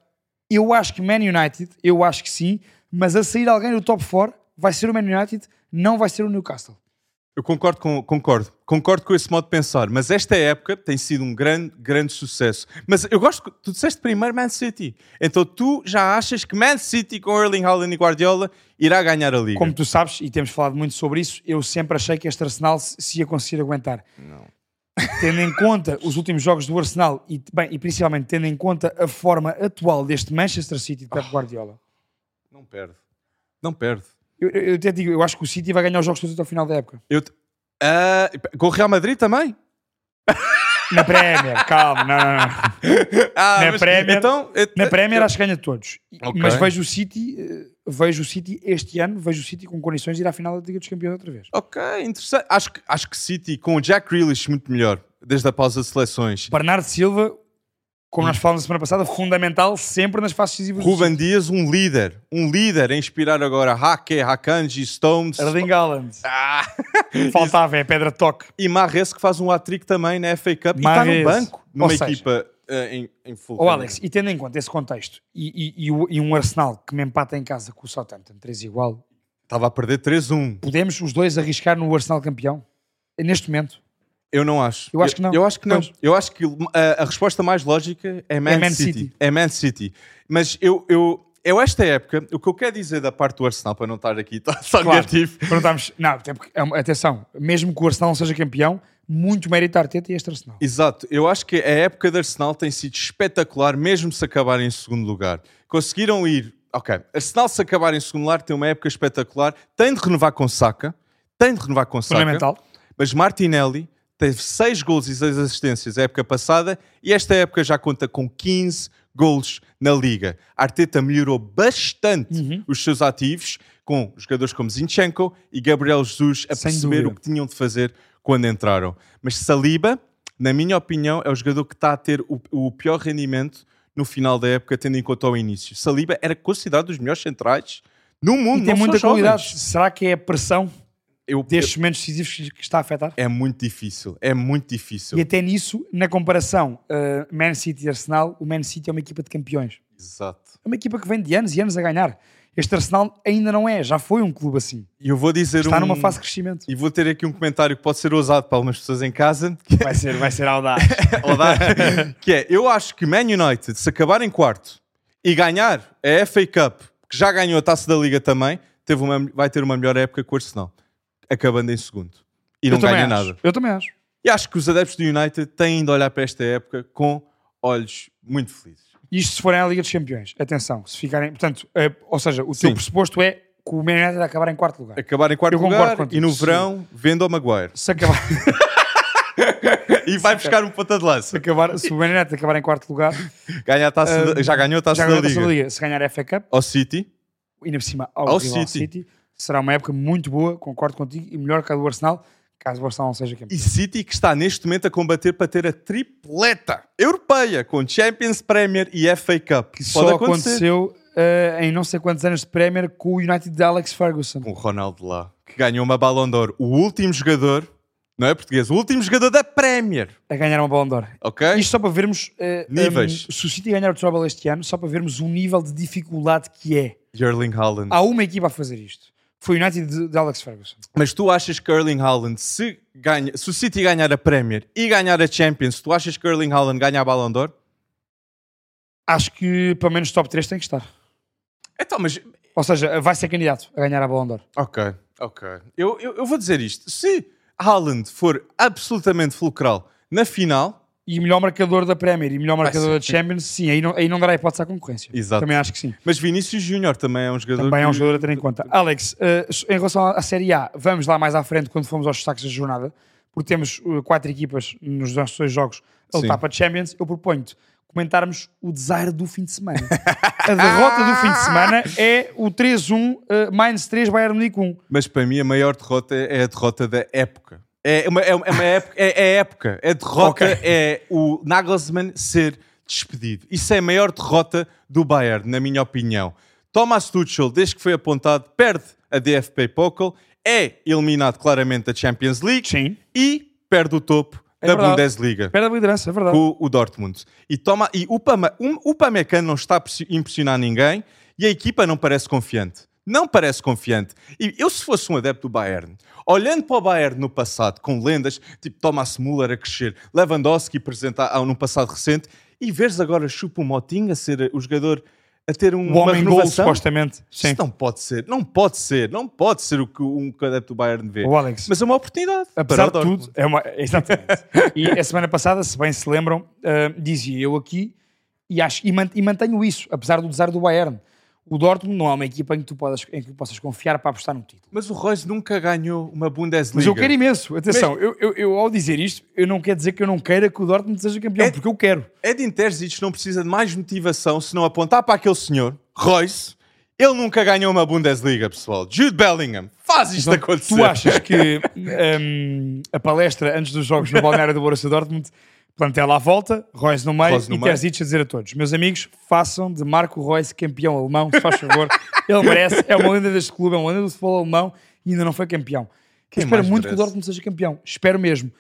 Eu acho que Man United, eu acho que sim, mas a sair alguém do top 4 vai ser o Man United, não vai ser o Newcastle. Eu concordo com, concordo, concordo com esse modo de pensar, mas esta época tem sido um grande, grande sucesso. Mas eu gosto, que tu disseste primeiro Man City, então tu já achas que Man City com Erling Haaland e Guardiola irá ganhar a Liga? Como tu sabes, e temos falado muito sobre isso, eu sempre achei que este Arsenal se se ia conseguir aguentar. Não. Tendo em conta os últimos jogos do Arsenal e, bem, e principalmente tendo em conta a forma atual deste Manchester City de Pep Guardiola, Não perde. Não perde. eu, eu, eu até digo, eu acho que o City vai ganhar os jogos todos até ao final da época. Eu te- Ah, com o Real Madrid também? <laughs> Na Premier, calma, não, não, não. <laughs> Ah, Na Premier- Então, eu- Na Premier acho que ganha todos. E- Ok. Mas vejo o City, eh, vejo o City este ano, vejo o City com condições de ir à final da Liga dos Campeões outra vez. Ok, interessante. Acho que, acho que City com o Jack Grealish muito melhor, desde a pausa de seleções. Bernardo Silva, como nós falamos na semana passada, fundamental sempre nas fases decisivas. Ruben Dias, um líder. Um líder a inspirar agora Hake, Hakanji, Stones. Erling Haaland. Ah. <laughs> Faltava, é pedra de toque. E Marres que faz um hat-trick também na FA Cup e está no banco, numa Ou seja, equipa eh, em, em full. Ó Alex, e tendo em conta esse contexto e, e- e um Arsenal que me empata em casa com o Southampton, 3 igual, Estava a perder 3-1. podemos os dois arriscar no Arsenal campeão? Neste momento. Eu não acho. Eu acho que não. Eu, acho que não. Pois. Eu acho que a, a resposta mais lógica é Man, Man City. City. É Man City. Mas eu, eu eu esta época, o que eu quero dizer da parte do Arsenal, para não estar aqui <laughs> só Claro. negativo, Perguntámos, não, até porque, é atenção, mesmo que o Arsenal não seja campeão, muito mérito a Arteta e este Arsenal. Exato, eu acho que a época de Arsenal tem sido espetacular, mesmo se acabarem em segundo lugar. Conseguiram ir, ok, Arsenal se acabar em segundo lugar tem uma época espetacular, tem de renovar com Saka, tem de renovar com Saka, Fundamental. mas Martinelli teve 6 gols e 6 assistências a época passada e esta época já conta com 15 gols na Liga. Arteta melhorou bastante Uhum. os seus ativos com jogadores como Zinchenko e Gabriel Jesus a Sem perceber dúvida. o que tinham de fazer quando entraram. Mas Saliba, na minha opinião, é o jogador que está a ter o, o pior rendimento no final da época, tendo em conta o início. Saliba era considerado dos melhores centrais no mundo. E tem muita jovens. qualidade. Será que é a pressão Eu, destes momentos decisivos que que está a afetar? é muito difícil. É muito difícil. E até nisso, na comparação uh, Man City e Arsenal, o Man City é uma equipa de campeões. Exato. É uma equipa que vem de anos e anos a ganhar. Este Arsenal ainda não é, já foi um clube assim. E eu vou dizer Está um... numa fase de crescimento. E vou ter aqui um comentário que pode ser ousado para algumas pessoas em casa, que Vai ser, vai ser audaz. <laughs> é, ousado, que é, eu acho que Man United, se acabar em quarto e ganhar a FA Cup, que já ganhou a Taça da Liga também, teve uma, vai ter uma melhor época que o Arsenal, acabando em segundo. E não Eu também ganha acho. nada. Eu também acho. E acho que os adeptos do United têm de olhar para esta época com olhos muito felizes. Isto se forem à Liga dos Campeões. Atenção, se ficarem. Portanto, eh, ou seja, o Sim. teu pressuposto é que o Man United acabar em quarto lugar. Acabar em quarto Eu concordo lugar e no sim. verão vendo ao Maguire. Se acabar, <laughs> E vai buscar um ponta de se, lança. acabar, se o Man United acabar em quarto lugar, Ganha taça da- Ah, já ganhou a Taça já da ganhou a Liga. Da Liga. Se ganhar a FA Cup, Ao City. ainda por cima ao, Ao City. City. será uma época muito boa, concordo contigo, e melhor que a do Arsenal, caso o Arsenal não seja campeão. E City que está neste momento a combater para ter a tripleta europeia com Champions, Premier e FA Cup. Que só acontecer. aconteceu eh, em não sei quantos anos de Premier com o United de Alex Ferguson. Com o Ronaldo lá, que ganhou uma Ballon d'Or. O último jogador, não é português, o último jogador da Premier. A ganhar uma Ballon d'Or. Ok? Isto só para vermos eh, Níveis. um, se o City ganhar o Trouble este ano, só para vermos o nível de dificuldade que é. Erling Haaland. Há uma equipa a fazer isto. Foi o United de, Alex Ferguson. Mas tu achas que Erling Haaland, se, ganha, se o City ganhar a Premier e ganhar a Champions, tu achas que Erling Haaland ganha a Ballon d'Or? Acho que pelo menos top 3 tem que estar. Então, mas Ou seja, vai ser candidato a ganhar a Ballon d'Or. Ok, ok. Eu, eu, eu vou dizer isto. Se Haaland for absolutamente fulcral na final, E melhor marcador da Premier e melhor Vai marcador da ser. Champions, sim, aí não, aí não dará hipótese à concorrência. Exato. Também acho que sim. mas Vinícius Júnior também é um jogador. Também é um jogador a ter em conta. Alex, eh, em relação à Série A, vamos lá mais à frente quando formos aos destaques da jornada, porque temos eh, quatro equipas nos nossos dois jogos a lutar Sim. para Champions. Eu proponho-te comentarmos o desire do fim de semana. a derrota do fim de semana é o 3-1, eh, minus 3, Bayern Munique 1. Mas para mim a maior derrota é a derrota da época. É uma, é uma, é uma época, é, é a época. A derrota Ok. é o Nagelsmann ser despedido. Isso é a maior derrota do Bayern, na minha opinião. Thomas Tuchel, desde que foi apontado, perde a DFB Pokal, é eliminado claramente da Champions League Sim. e perde o topo É da verdade. Bundesliga. Perde a liderança, é verdade. com o Dortmund. E, toma, e o, Pama, um, o Pamecano não está a pressi- impressionar ninguém e a equipa não parece confiante. Não parece confiante. E eu, se fosse um adepto do Bayern, olhando para o Bayern no passado, com lendas tipo Thomas Müller a crescer, Lewandowski presente há- no passado recente, e veres agora Chupo Moting a ser o jogador a ter um, o homem gol, supostamente. Sim. Isso não pode ser, não pode ser, não pode ser o que um adepto do Bayern vê. O Alex. Mas é uma oportunidade. Apesar de tudo, é uma. <laughs> Exatamente. e a semana passada, se bem se lembram, ah, dizia eu aqui e, acho, e mantenho isso, apesar do desar do Bayern. O Dortmund não é uma equipa em que tu podes, em que possas confiar para apostar no título. Mas o Royce nunca ganhou uma Bundesliga. Mas eu quero imenso. Atenção, eu, eu, eu, ao dizer isto, eu não quero dizer que eu não queira que o Dortmund seja campeão, É- porque eu quero. Edin Terzic não precisa de mais motivação se não apontar para aquele senhor, Royce. Ele nunca ganhou uma Bundesliga, pessoal. Jude Bellingham, faz isto Então, acontecer. tu achas que <laughs> hum, a palestra antes dos jogos no balneário do Borussia Dortmund, plantel à volta, Royce no meio Royce no e. Terzic a dizer a todos, meus amigos, façam de Marco Royce campeão alemão, se faz favor. <laughs> Ele merece, é uma lenda deste clube, é uma lenda do futebol alemão e ainda não foi campeão. Quem espero muito que o merece? Dortmund seja campeão. Espero mesmo.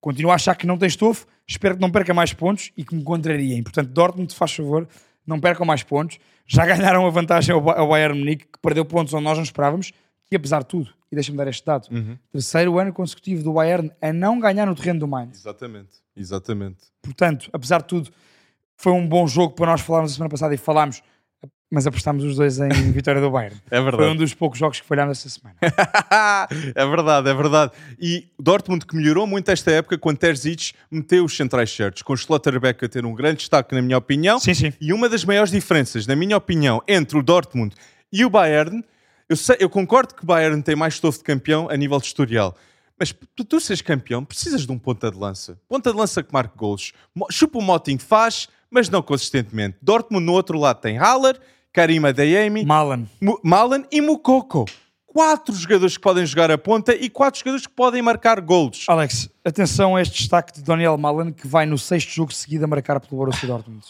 Continuo a achar que não tem estofo, espero que não perca mais pontos e que me contrariem. Portanto, Dortmund, faz favor, não percam mais pontos. Já ganharam a vantagem ao Ba- ao Bayern Munique, que perdeu pontos onde nós não esperávamos, que apesar de tudo, e deixa-me dar este dado, Uhum. terceiro ano consecutivo do Bayern a não ganhar no terreno do Mainz. Exatamente, exatamente. Portanto, apesar de tudo, foi um bom jogo para nós falarmos a semana passada e falámos mas apostámos os dois em <laughs> vitória do Bayern. É Foi um verdade. dos poucos jogos que falhámos esta semana. <laughs> é verdade, é verdade. E Dortmund que melhorou muito esta época quando Terzic meteu os centrais certos, com Schlotterbeck a ter um grande destaque, na minha opinião. Sim, sim. E uma das maiores diferenças, na minha opinião, entre o Dortmund e o Bayern, eu, sei- eu concordo que o Bayern tem mais estofo de campeão a nível de historial. Mas para tu seres campeão, precisas de um ponta de lança. Ponta de lança que marque golos. Mo- Chupa o Moting faz, mas não consistentemente. Dortmund no outro lado tem Haller, Karim Adeyemi, Malan. Malan e Mukoko. Quatro jogadores que podem jogar a ponta e quatro jogadores que podem marcar golos. Alex, atenção a este destaque de Daniel Malan, que vai no sexto jogo seguido a marcar pelo Borussia Dortmund.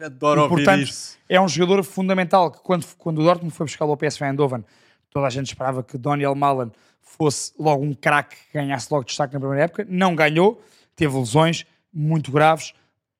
Adoro E, portanto, isso. é um jogador fundamental que quando, quando o Dortmund foi buscar o PSV Eindhoven, toda a gente esperava que Daniel Malan fosse logo um craque que ganhasse logo destaque na primeira época. Não ganhou, teve lesões muito graves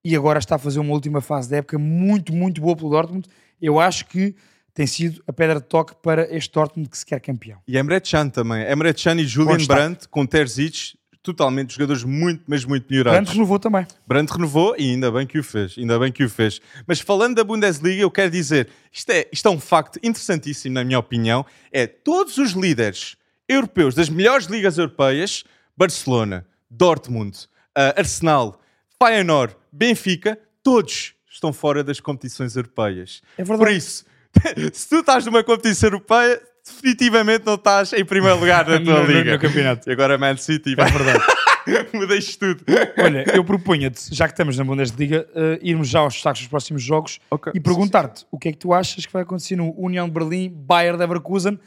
e agora está a fazer uma última fase da época muito, muito boa pelo Dortmund. Eu acho que tem sido a pedra de toque para este Dortmund que se quer campeão. E Emre Can também. Emre Can e Julian. Brandt com Terzic, totalmente jogadores muito, mas muito melhorados. Brandt renovou também. Brandt renovou e ainda bem que o fez, ainda bem que o fez. Mas falando da Bundesliga, eu quero dizer, isto é, isto é um facto interessantíssimo na minha opinião, é todos os líderes europeus das melhores ligas europeias, Barcelona, Dortmund, ah, Arsenal, Feyenoord, Benfica, todos estão fora das competições europeias. É verdade. Por isso, <laughs> se tu estás numa competição europeia, definitivamente não estás em primeiro lugar na <laughs> tua No- no- liga. no campeonato. E agora Man City, É vai, verdade. <laughs> mudei isto tudo. Olha, eu propunha-te, já que estamos na Bundesliga, uh, irmos já aos destaques dos próximos jogos Ok. e perguntar-te o que é que tu achas que vai acontecer no União de Berlim, Bayern Leverkusen,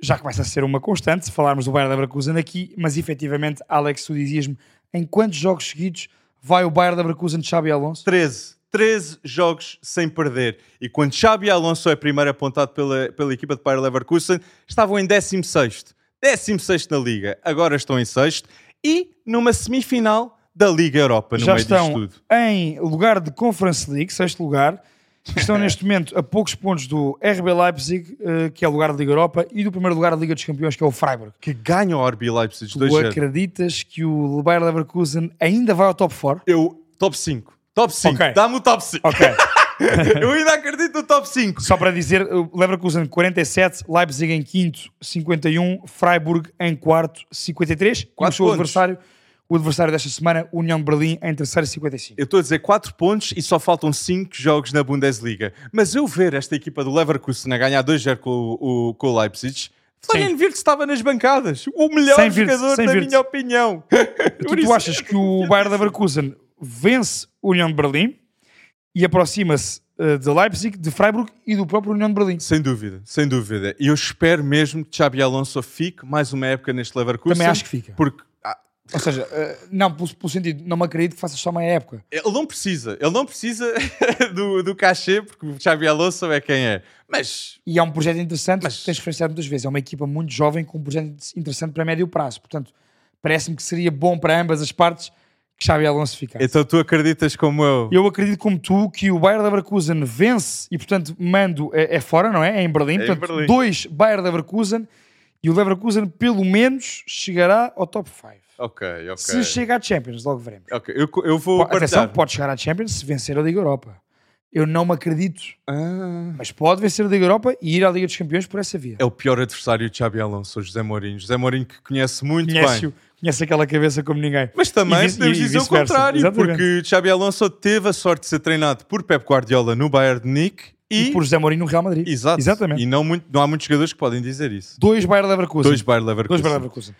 já começa a ser uma constante, se falarmos do Bayern Leverkusen aqui, mas efetivamente, Alex, tu dizias-me, em quantos jogos seguidos vai o Bayern Leverkusen de Xabi Alonso? 13. 13 jogos sem perder. E quando Xabi Alonso é primeiro apontado pela, pela equipa de Bayer Leverkusen, estavam em 16º. 16º na Liga. Agora estão em 6 E numa semifinal da Liga Europa, no já meio estão disto tudo. em lugar de Conference League, sexto lugar, estão <laughs> neste momento a poucos pontos do RB Leipzig, uh, que é o lugar da Liga Europa, e do primeiro lugar da Liga dos Campeões, que é o Freiburg. Que ganham o RB Leipzig Tu 2 acreditas que o Bayer Leverkusen ainda vai ao top 4? Eu, top 5. Top 5. Ok. Dá-me o top 5. Ok. <laughs> Eu ainda acredito no top 5. Só para dizer, o Leverkusen 47, Leipzig em quinto, 51, Freiburg em quarto, 53. Quatro e o seu pontos. adversário, o adversário desta semana, União de Berlim, em terceiro, 55. Eu estou a dizer 4 pontos e só faltam 5 jogos na Bundesliga. Mas eu ver esta equipa do Leverkusen a ganhar 2-0 com o, com o Leipzig, Florian Wirtz estava nas bancadas. O melhor Sem jogador, sem na minha opinião. Tu, tu achas que o <laughs> Bayer Leverkusen vence o União de Berlim e aproxima-se eh, de Leipzig, de Freiburg e do próprio União de Berlim? Sem dúvida, sem dúvida. E eu espero mesmo que Xabi Alonso fique mais uma época neste Leverkusen. Também acho que fica. Porque ah, Ou seja, eh, não pelo, pelo sentido, não me acredito que faça só uma época. ele não precisa. Ele não precisa <laughs> do, do cachê, porque o Xabi Alonso é quem é. Mas E é um projeto interessante, Mas- que tens referenciado muitas vezes. É uma equipa muito jovem com um projeto interessante para médio prazo. Portanto, parece-me que seria bom para ambas as partes que Xabi Alonso ficasse. então tu acreditas como eu? Eu acredito como tu que o Bayer Leverkusen vence e, portanto, mando é, é fora, não é? É em Berlim. É em portanto, Berlim. dois Bayer Leverkusen e o Leverkusen, pelo menos, chegará ao top 5. Ok, ok. Se chega à Champions, logo veremos. Ok, eu, eu vou Atenção, partilhar. pode chegar à Champions se vencer a Liga Europa. Eu não me acredito, Ah. mas pode vencer a Liga Europa e ir à Liga dos Campeões por essa via. É o pior adversário de Xabi Alonso, o José Mourinho. José Mourinho que conhece muito Conhece, bem. Conhece aquela cabeça como ninguém. Mas também E podemos e- dizer o contrário, Exatamente. porque Xabi Alonso teve a sorte de ser treinado por Pep Guardiola no Bayern de Munique e... E por José Mourinho no Real Madrid. Exato. Exatamente. E não, muito, não há muitos jogadores que podem dizer isso. Dois Bayer Leverkusen. Dois Bayern Dois Leverkusen. Bayer Leverkusen.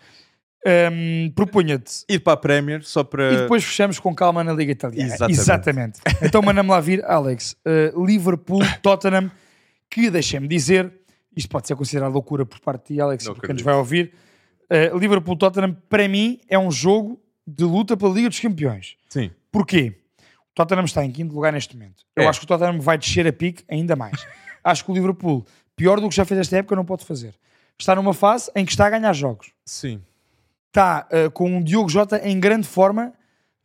Hum, Propunha-te Ir para a Premier só para... E depois fechamos com calma na Liga Italiana. Exatamente. Exatamente. Então manda-me lá vir, Alex. uh, Liverpool, <laughs> Tottenham, que deixem-me dizer, isto pode ser considerado loucura por parte de Alex, Não porque nos acredito. vai ouvir. Uh, Liverpool, Tottenham, para mim, é um jogo de luta pela Liga dos Campeões. Sim. Porquê? O Tottenham está em quinto lugar neste momento. Eu É. acho que o Tottenham vai descer a pique ainda mais. <laughs> acho que o Liverpool, pior do que já fez esta época, não pode fazer. Está numa fase em que está a ganhar jogos Sim. está uh, com um Diogo Jota em grande forma,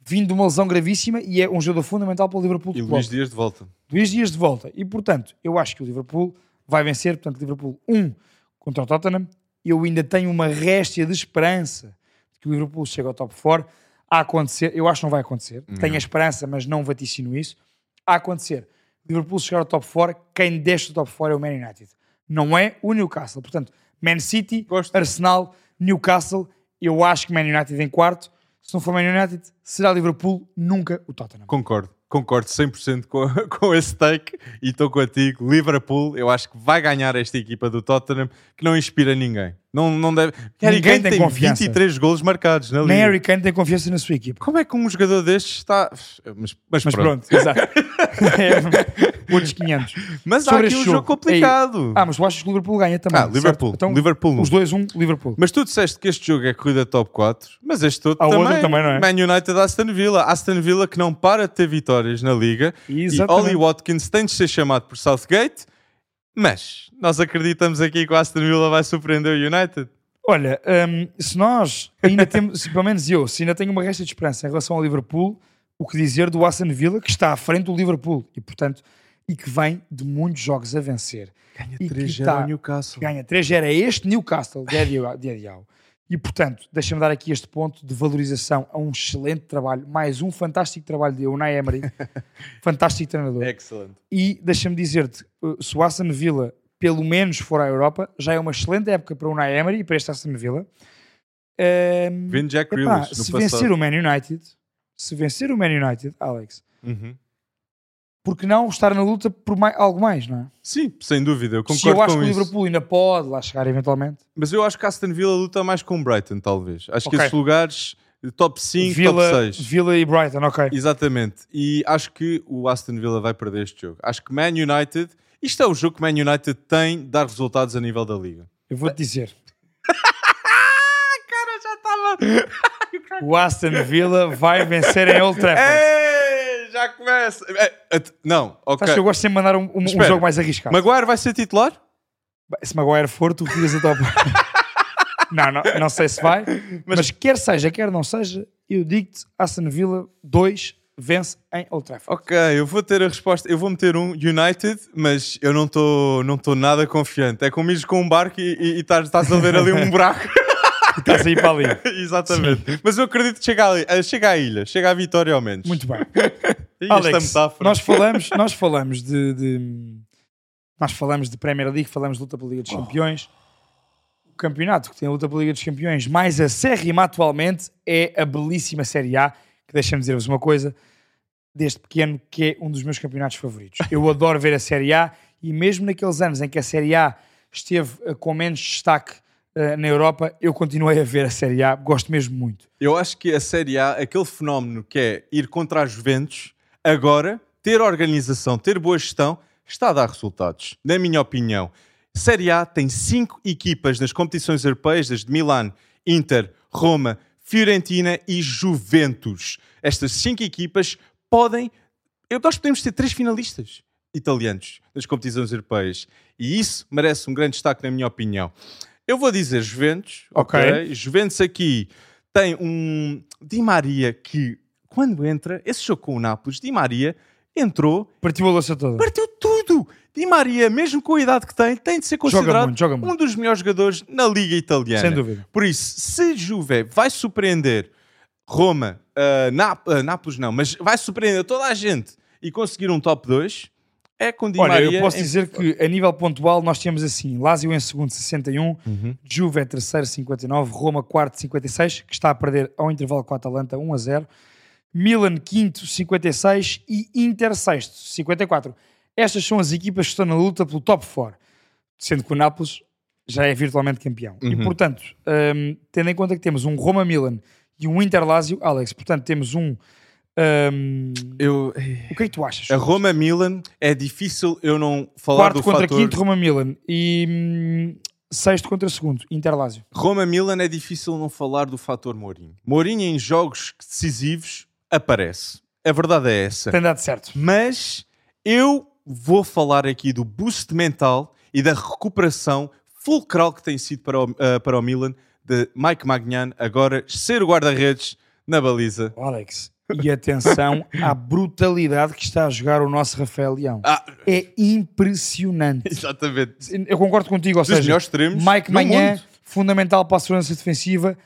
vindo de uma lesão gravíssima e é um jogador fundamental para o Liverpool. E Luís. Dias de volta. Luís Dias de volta. E portanto, eu acho que o Liverpool vai vencer. Portanto, Liverpool 1 contra o Tottenham. Eu ainda tenho uma réstia de esperança de que o Liverpool chegue ao top 4. A acontecer, eu acho que não vai acontecer. Tenho a esperança, mas não vaticino isso. A acontecer, Liverpool chegar ao top 4, quem desce do top 4 é o Man United. Não é o Newcastle. Portanto, Man City, Gosto. Arsenal, Newcastle, eu acho que Man United em quarto. Se não for Man United, será Liverpool, nunca o Tottenham. Concordo, concordo 100% com, <laughs> com esse take e estou contigo. Liverpool, eu acho que vai ganhar esta equipa do Tottenham que não inspira ninguém. Não, não deve. Harry Ninguém Kane tem tem confiança. 23 golos marcados na Nem liga. Harry Kane tem confiança na sua equipa. Como é que um jogador destes está. Mas, mas, Mas pronto. pronto, exato. <laughs> é, outros 500. Mas há Sobre aqui este um jogo jogo, complicado. Ah, mas tu achas que o Liverpool ganha também? Ah, Liverpool. certo? Então, Liverpool não. Os dois, um, Liverpool. Mas tu disseste que este jogo é corrida top 4, mas este outro Há também, outro também, não é? Man United Aston Villa. Aston Villa que não para de ter vitórias na liga. Exatamente. E Ollie Watkins tem de ser chamado por Southgate. Mas nós acreditamos aqui que o Aston Villa vai surpreender o United. Olha, hum, se nós ainda temos, <laughs> se pelo menos eu, se ainda tenho uma resta de esperança em relação ao Liverpool, o que dizer do Aston Villa, que está à frente do Liverpool e, portanto, e que vem de muitos jogos a vencer. Ganha E que 3-0 tá- ao Newcastle. Ganha 3-0 a este Newcastle de Edial. E, portanto, deixa-me dar aqui este ponto de valorização a um excelente trabalho, mais um fantástico trabalho de Unai Emery, <laughs> fantástico treinador. Excellent. E deixa-me dizer-te, uh, se o Aston Villa pelo menos for à Europa, já é uma excelente época para o Unai Emery e para este Aston Villa. Vendo Jack epá, Grealish se passado. vencer o Man United, se vencer o Man United, Alex, Uhum. Porque não estar na luta por mai- algo mais, não é? Sim, sem dúvida, eu Se concordo eu acho que o. Liverpool ainda pode lá chegar eventualmente. Mas eu acho que Aston Villa luta mais com o Brighton, talvez. Acho Ok. que esses lugares, top 5, Villa, top 6. Villa e Brighton, ok. Exatamente. E acho que o Aston Villa vai perder este jogo. Acho que Man United, isto é o jogo que Man United tem de dar resultados a nível da liga. Eu vou-te dizer. <laughs> Cara, já estava. O Aston Villa vai vencer em Old Trafford. Ei, <laughs> já começa. É, at- não, ok. Sabes que eu gosto sempre de mandar um, um- um jogo mais arriscado. Maguire vai ser titular? Se Maguire for, tu tiras a top. <laughs> não, não, não sei se vai, mas... quer seja, quer não seja, eu digo-te: Aston Villa 2 vence em Old Trafford. Ok, eu vou ter a resposta. Eu vou meter um United, mas eu não estou não tô nada confiante. É como ires com um barco e, estás a ver ali um <laughs> buraco. Estás aí para ali. <laughs> Exatamente. Mas eu acredito que chega, ali, eh, chega à ilha, chega à vitória ao menos. Muito bem. <laughs> E esta <laughs> Alex, metáfora. nós falamos, nós falamos de, de- nós falamos de Premier League, falamos de luta pela Liga dos Campeões. O campeonato que tem a luta pela Liga dos Campeões mais acérrima atualmente é a belíssima Série A, que deixa-me dizer-vos uma coisa, desde pequeno, que é um dos meus campeonatos favoritos. Eu adoro ver a Série A e mesmo naqueles anos em que a Série A esteve eh, com menos destaque eh, na Europa, eu continuei a ver a Série A, gosto mesmo muito. Eu acho que a Série A, aquele fenómeno que é ir contra a Juventus, agora, ter organização, ter boa gestão, está a dar resultados, na minha opinião. Série A tem cinco equipas nas competições europeias, desde Milan, Inter, Roma, Fiorentina e Juventus. Estas cinco equipas podem. Nós podemos ter três finalistas italianos nas competições europeias. E isso merece um grande destaque, na minha opinião. Eu vou dizer Juventus, ok? Juventus aqui tem um Di Maria que, quando entra, esse jogo com o Nápoles, Di Maria entrou, Partiu a louça toda. partiu tudo. Di Maria, mesmo com a idade que tem, tem de ser considerado muito, um dos melhores jogadores na Liga Italiana. Sem dúvida. Por isso, se Juve vai surpreender Roma, ah, Nápoles não, mas vai surpreender toda a gente e conseguir um top 2, é com Di Olha, Maria. eu posso em- dizer que a nível pontual nós temos assim, Lazio em segundo 61, Uhum. Juve é terceiro 59, Roma quarto 56, que está a perder ao intervalo com a Atalanta 1 a 0, Milan quinto 56 e Inter sexto 54. Estas são as equipas que estão na luta pelo top 4, sendo que o Nápoles já é virtualmente campeão. E Uhum. portanto, hum, tendo em conta que temos um Roma-Milan e um Inter-Lazio, Alex, portanto temos um... hum, Eu, o que é que tu achas? a Roma-Milan é difícil eu não falar Quarto do contra fator... quinto, Roma Milan. E hum, sexto contra segundo, Interlásio. Roma-Milan é difícil não falar do fator Mourinho. Mourinho em jogos decisivos aparece. A verdade é essa. Tem dado certo. Mas eu vou falar aqui do boost mental e da recuperação fulcral que tem sido para o, ah, para o Milan de Mike Magnan agora ser o guarda-redes na baliza. Alex. E atenção à brutalidade que está a jogar o nosso Rafael Leão. Ah, É impressionante. exatamente. Eu concordo contigo, ou Dos seja, melhores extremos Mike Manhã, mundo. fundamental para a segurança defensiva.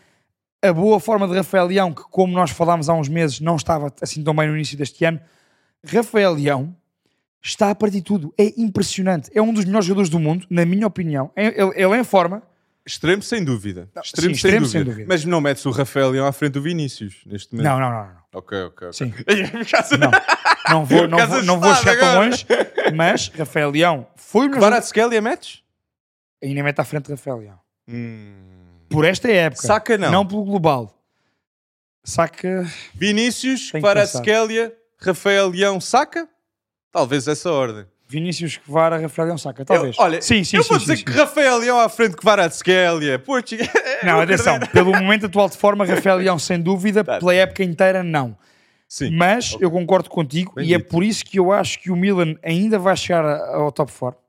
A boa forma de Rafael Leão, que como nós falámos há uns meses, não estava assim tão bem no início deste ano. Rafael Leão está a partir de tudo. É impressionante. É um dos melhores jogadores do mundo, na minha opinião. É- Ele, ele é em forma. Extremo sem dúvida. Não, extremo, sim, sem, extremo dúvida. sem dúvida. Mas não metes o Rafael Leão à frente do Vinícius neste momento. Não, não, não. não. Ok, ok. ok. Sim. <laughs> Não, não vou, não vou, não vou chegar tão longe, mas Rafael Leão foi o melhor. Kvaratskhelia metes? Ainda mete à frente Rafael Leão. Hum. Por esta época. Saca não. Não pelo global. Saca. Vinícius, Kvaratskhelia, Rafael Leão, saca? Talvez essa ordem. Vinícius Kvara, Rafael Leão saca, talvez. Eu- olha, sim, sim, eu sim, vou sim, dizer sim. que Rafael Leão à frente de Kvaratskhelia. Português. <laughs> Não, atenção. Pelo momento atual de forma, Rafael Leão, sem dúvida. Tá. Pela época inteira, não. Sim. Mas eu concordo contigo Bem e é dito. por isso que eu acho que o Milan ainda vai chegar ao top 4.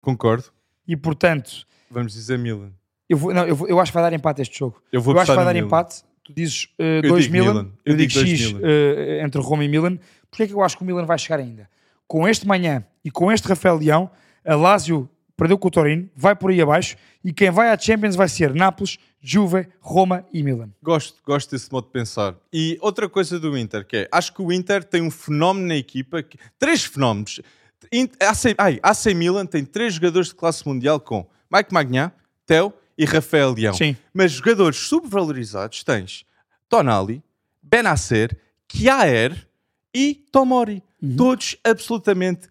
Concordo. E portanto, Vamos dizer Milan. eu, vou, não, eu, vou- eu acho que vai dar empate este jogo. Eu vou eu acho que vai dar Milan. empate. Tu dizes 2 digo Milan, Milan. eu, digo digo X eh, entre Roma e Milan. Porquê é que eu acho que o Milan vai chegar ainda? Com este manhã e com este Rafael Leão, a Lazio perdeu com o Torino, vai por aí abaixo e quem vai à Champions vai ser Nápoles, Juve, Roma e Milan. Gosto, gosto desse modo de pensar. E outra coisa do Inter, que é, acho que o Inter tem um fenómeno na equipa, que- três fenómenos. In- AC, ai, AC Milan tem três jogadores de classe mundial com Mike Magnan, Theo e Rafael Leão. Sim. Mas jogadores subvalorizados tens Tonali, Benacer, Kjaer e Tomori. Uhum. Todos absolutamente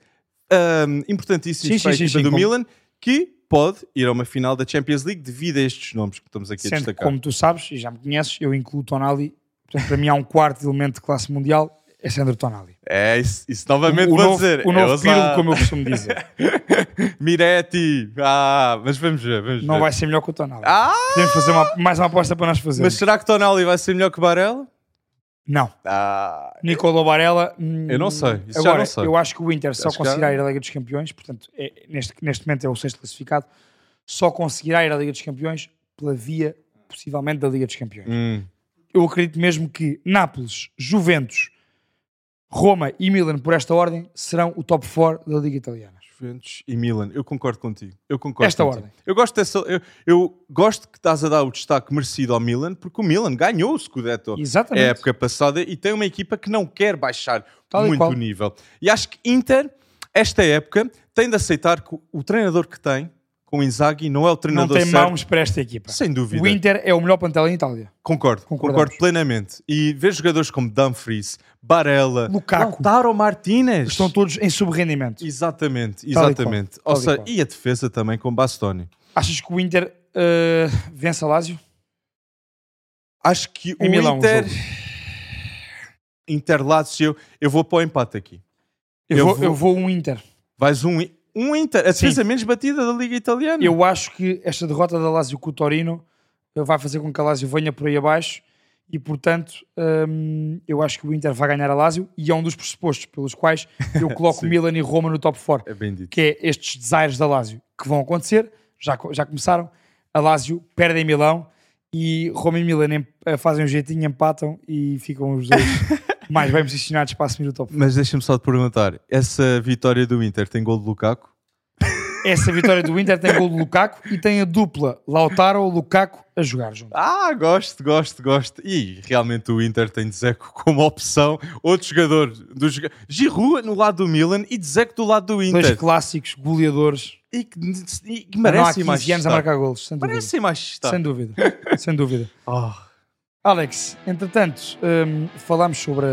ahm, importantíssimos Sim, para a sim, equipa sim, do como- Milan, que pode ir a uma final da Champions League devido a estes nomes que estamos aqui a Sendo que, destacar. como tu sabes, e já me conheces, eu incluo Tonali. Portanto, para mim há um quarto elemento de classe mundial, é Sandro Tonali. É, isso, isso novamente o, vou novo, dizer. o novo Eu Pirlo, como eu costumo dizer. <laughs> Miretti. Ah, mas vamos ver, vamos Não ver. vai ser melhor que o Tonali. Ah, Podemos fazer uma- mais uma aposta para nós fazermos. mas será que Tonali vai ser melhor que Barella? Não. Ah, Nicolò Barella. hum, Eu não sei, isso já Agora, não sei. eu acho que o Inter só Acho que conseguirá há- ir à Liga dos Campeões, portanto, é- neste, neste momento é o sexto classificado, só conseguirá ir à Liga dos Campeões pela via, possivelmente, da Liga dos Campeões. hum, Eu acredito mesmo que Nápoles, Juventus, Roma e Milan, por esta ordem, serão o top 4 da Liga Italiana. Juventus e Milan. Eu concordo contigo. Eu concordo Esta contigo. ordem. Eu gosto dessa. Eu, eu gosto que estás a dar o destaque merecido ao Milan, porque o Milan ganhou o Scudetto Exatamente. a época passada e tem uma equipa que não quer baixar Tal muito o nível. E acho que Inter, esta época, tem de aceitar que o treinador que tem, com o Inzaghi, não é o Não treinador tem certo. mãos para esta equipa. Sem dúvida. O Inter é o melhor plantel em Itália. Concordo, concordo plenamente. E ver jogadores como Dumfries, Barella, Lukaku. Lautaro Martinez. Estão todos em subrendimento. Exatamente, exatamente. tal Ou e seja, e a defesa também com Bastoni. Achas que o Inter eh, vence a Lazio? Acho que o Em Milão, o Inter... jogo. Inter Lazio, eu vou para o empate aqui. Eu, Eu vou, vou- eu vou um Inter. Vais um, um Inter, a Sim. defesa menos batida da Liga Italiana. Eu acho que esta derrota da Lazio com o Torino eh, vai fazer com que a Lazio venha por aí abaixo e, portanto, hum, eu acho que o Inter vai ganhar a Lazio e é um dos pressupostos pelos quais eu <laughs> coloco Sim. Milan e Roma no top 4, É bem dito. que é estes desaires da Lazio que vão acontecer, já, já começaram. A Lazio perde em Milão e Roma e Milan eh, fazem um jeitinho, empatam e ficam os dois <laughs> mais bem posicionados para assumir o top 4. Mas deixa-me só te perguntar, essa vitória do Inter tem gol de Lukaku? Essa vitória do Inter tem gol de Lukaku e tem a dupla Lautaro-Lukaku a jogar junto. Ah, gosto, gosto, gosto. E realmente o Inter tem Dzeko como opção. Outro jogador, do Giroud no lado do Milan e Dzeko do lado do Dois Inter. clássicos goleadores E que, e que merecem 15 mais anos a marcar golos, sem dúvida. Merecem mais. Sem dúvida, sem dúvida. <laughs> Oh, Alex, entretanto, hum, falámos sobre,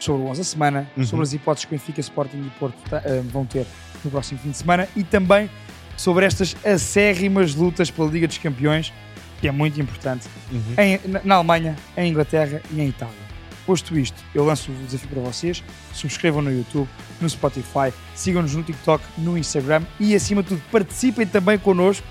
sobre o 11 da semana, Uhum. sobre as hipóteses que o Benfica, Sporting e Porto hum, vão ter no próximo fim de semana e também sobre estas acérrimas lutas pela Liga dos Campeões, que é muito importante, uhum. em- na, Alemanha, em Inglaterra e em Itália. Posto isto, eu lanço o desafio para vocês. Subscrevam no YouTube, no Spotify, sigam-nos no TikTok, no Instagram e, acima de tudo, participem também connosco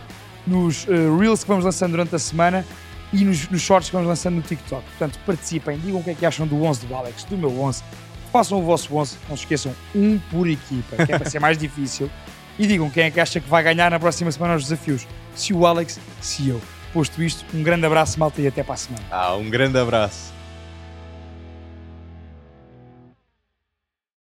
nos eh, Reels que vamos lançando durante a semana e nos, nos Shorts que vamos lançando no TikTok. Portanto, participem, digam o que é que acham do 11 do Alex, do meu 11. Façam o vosso 11, não se esqueçam, um por equipa, que é para ser mais difícil. <laughs> E digam quem é que acha que vai ganhar na próxima semana os desafios. Se o Alex, se eu. Posto isto, um grande abraço, malta, e até para a semana. Ah, um grande abraço.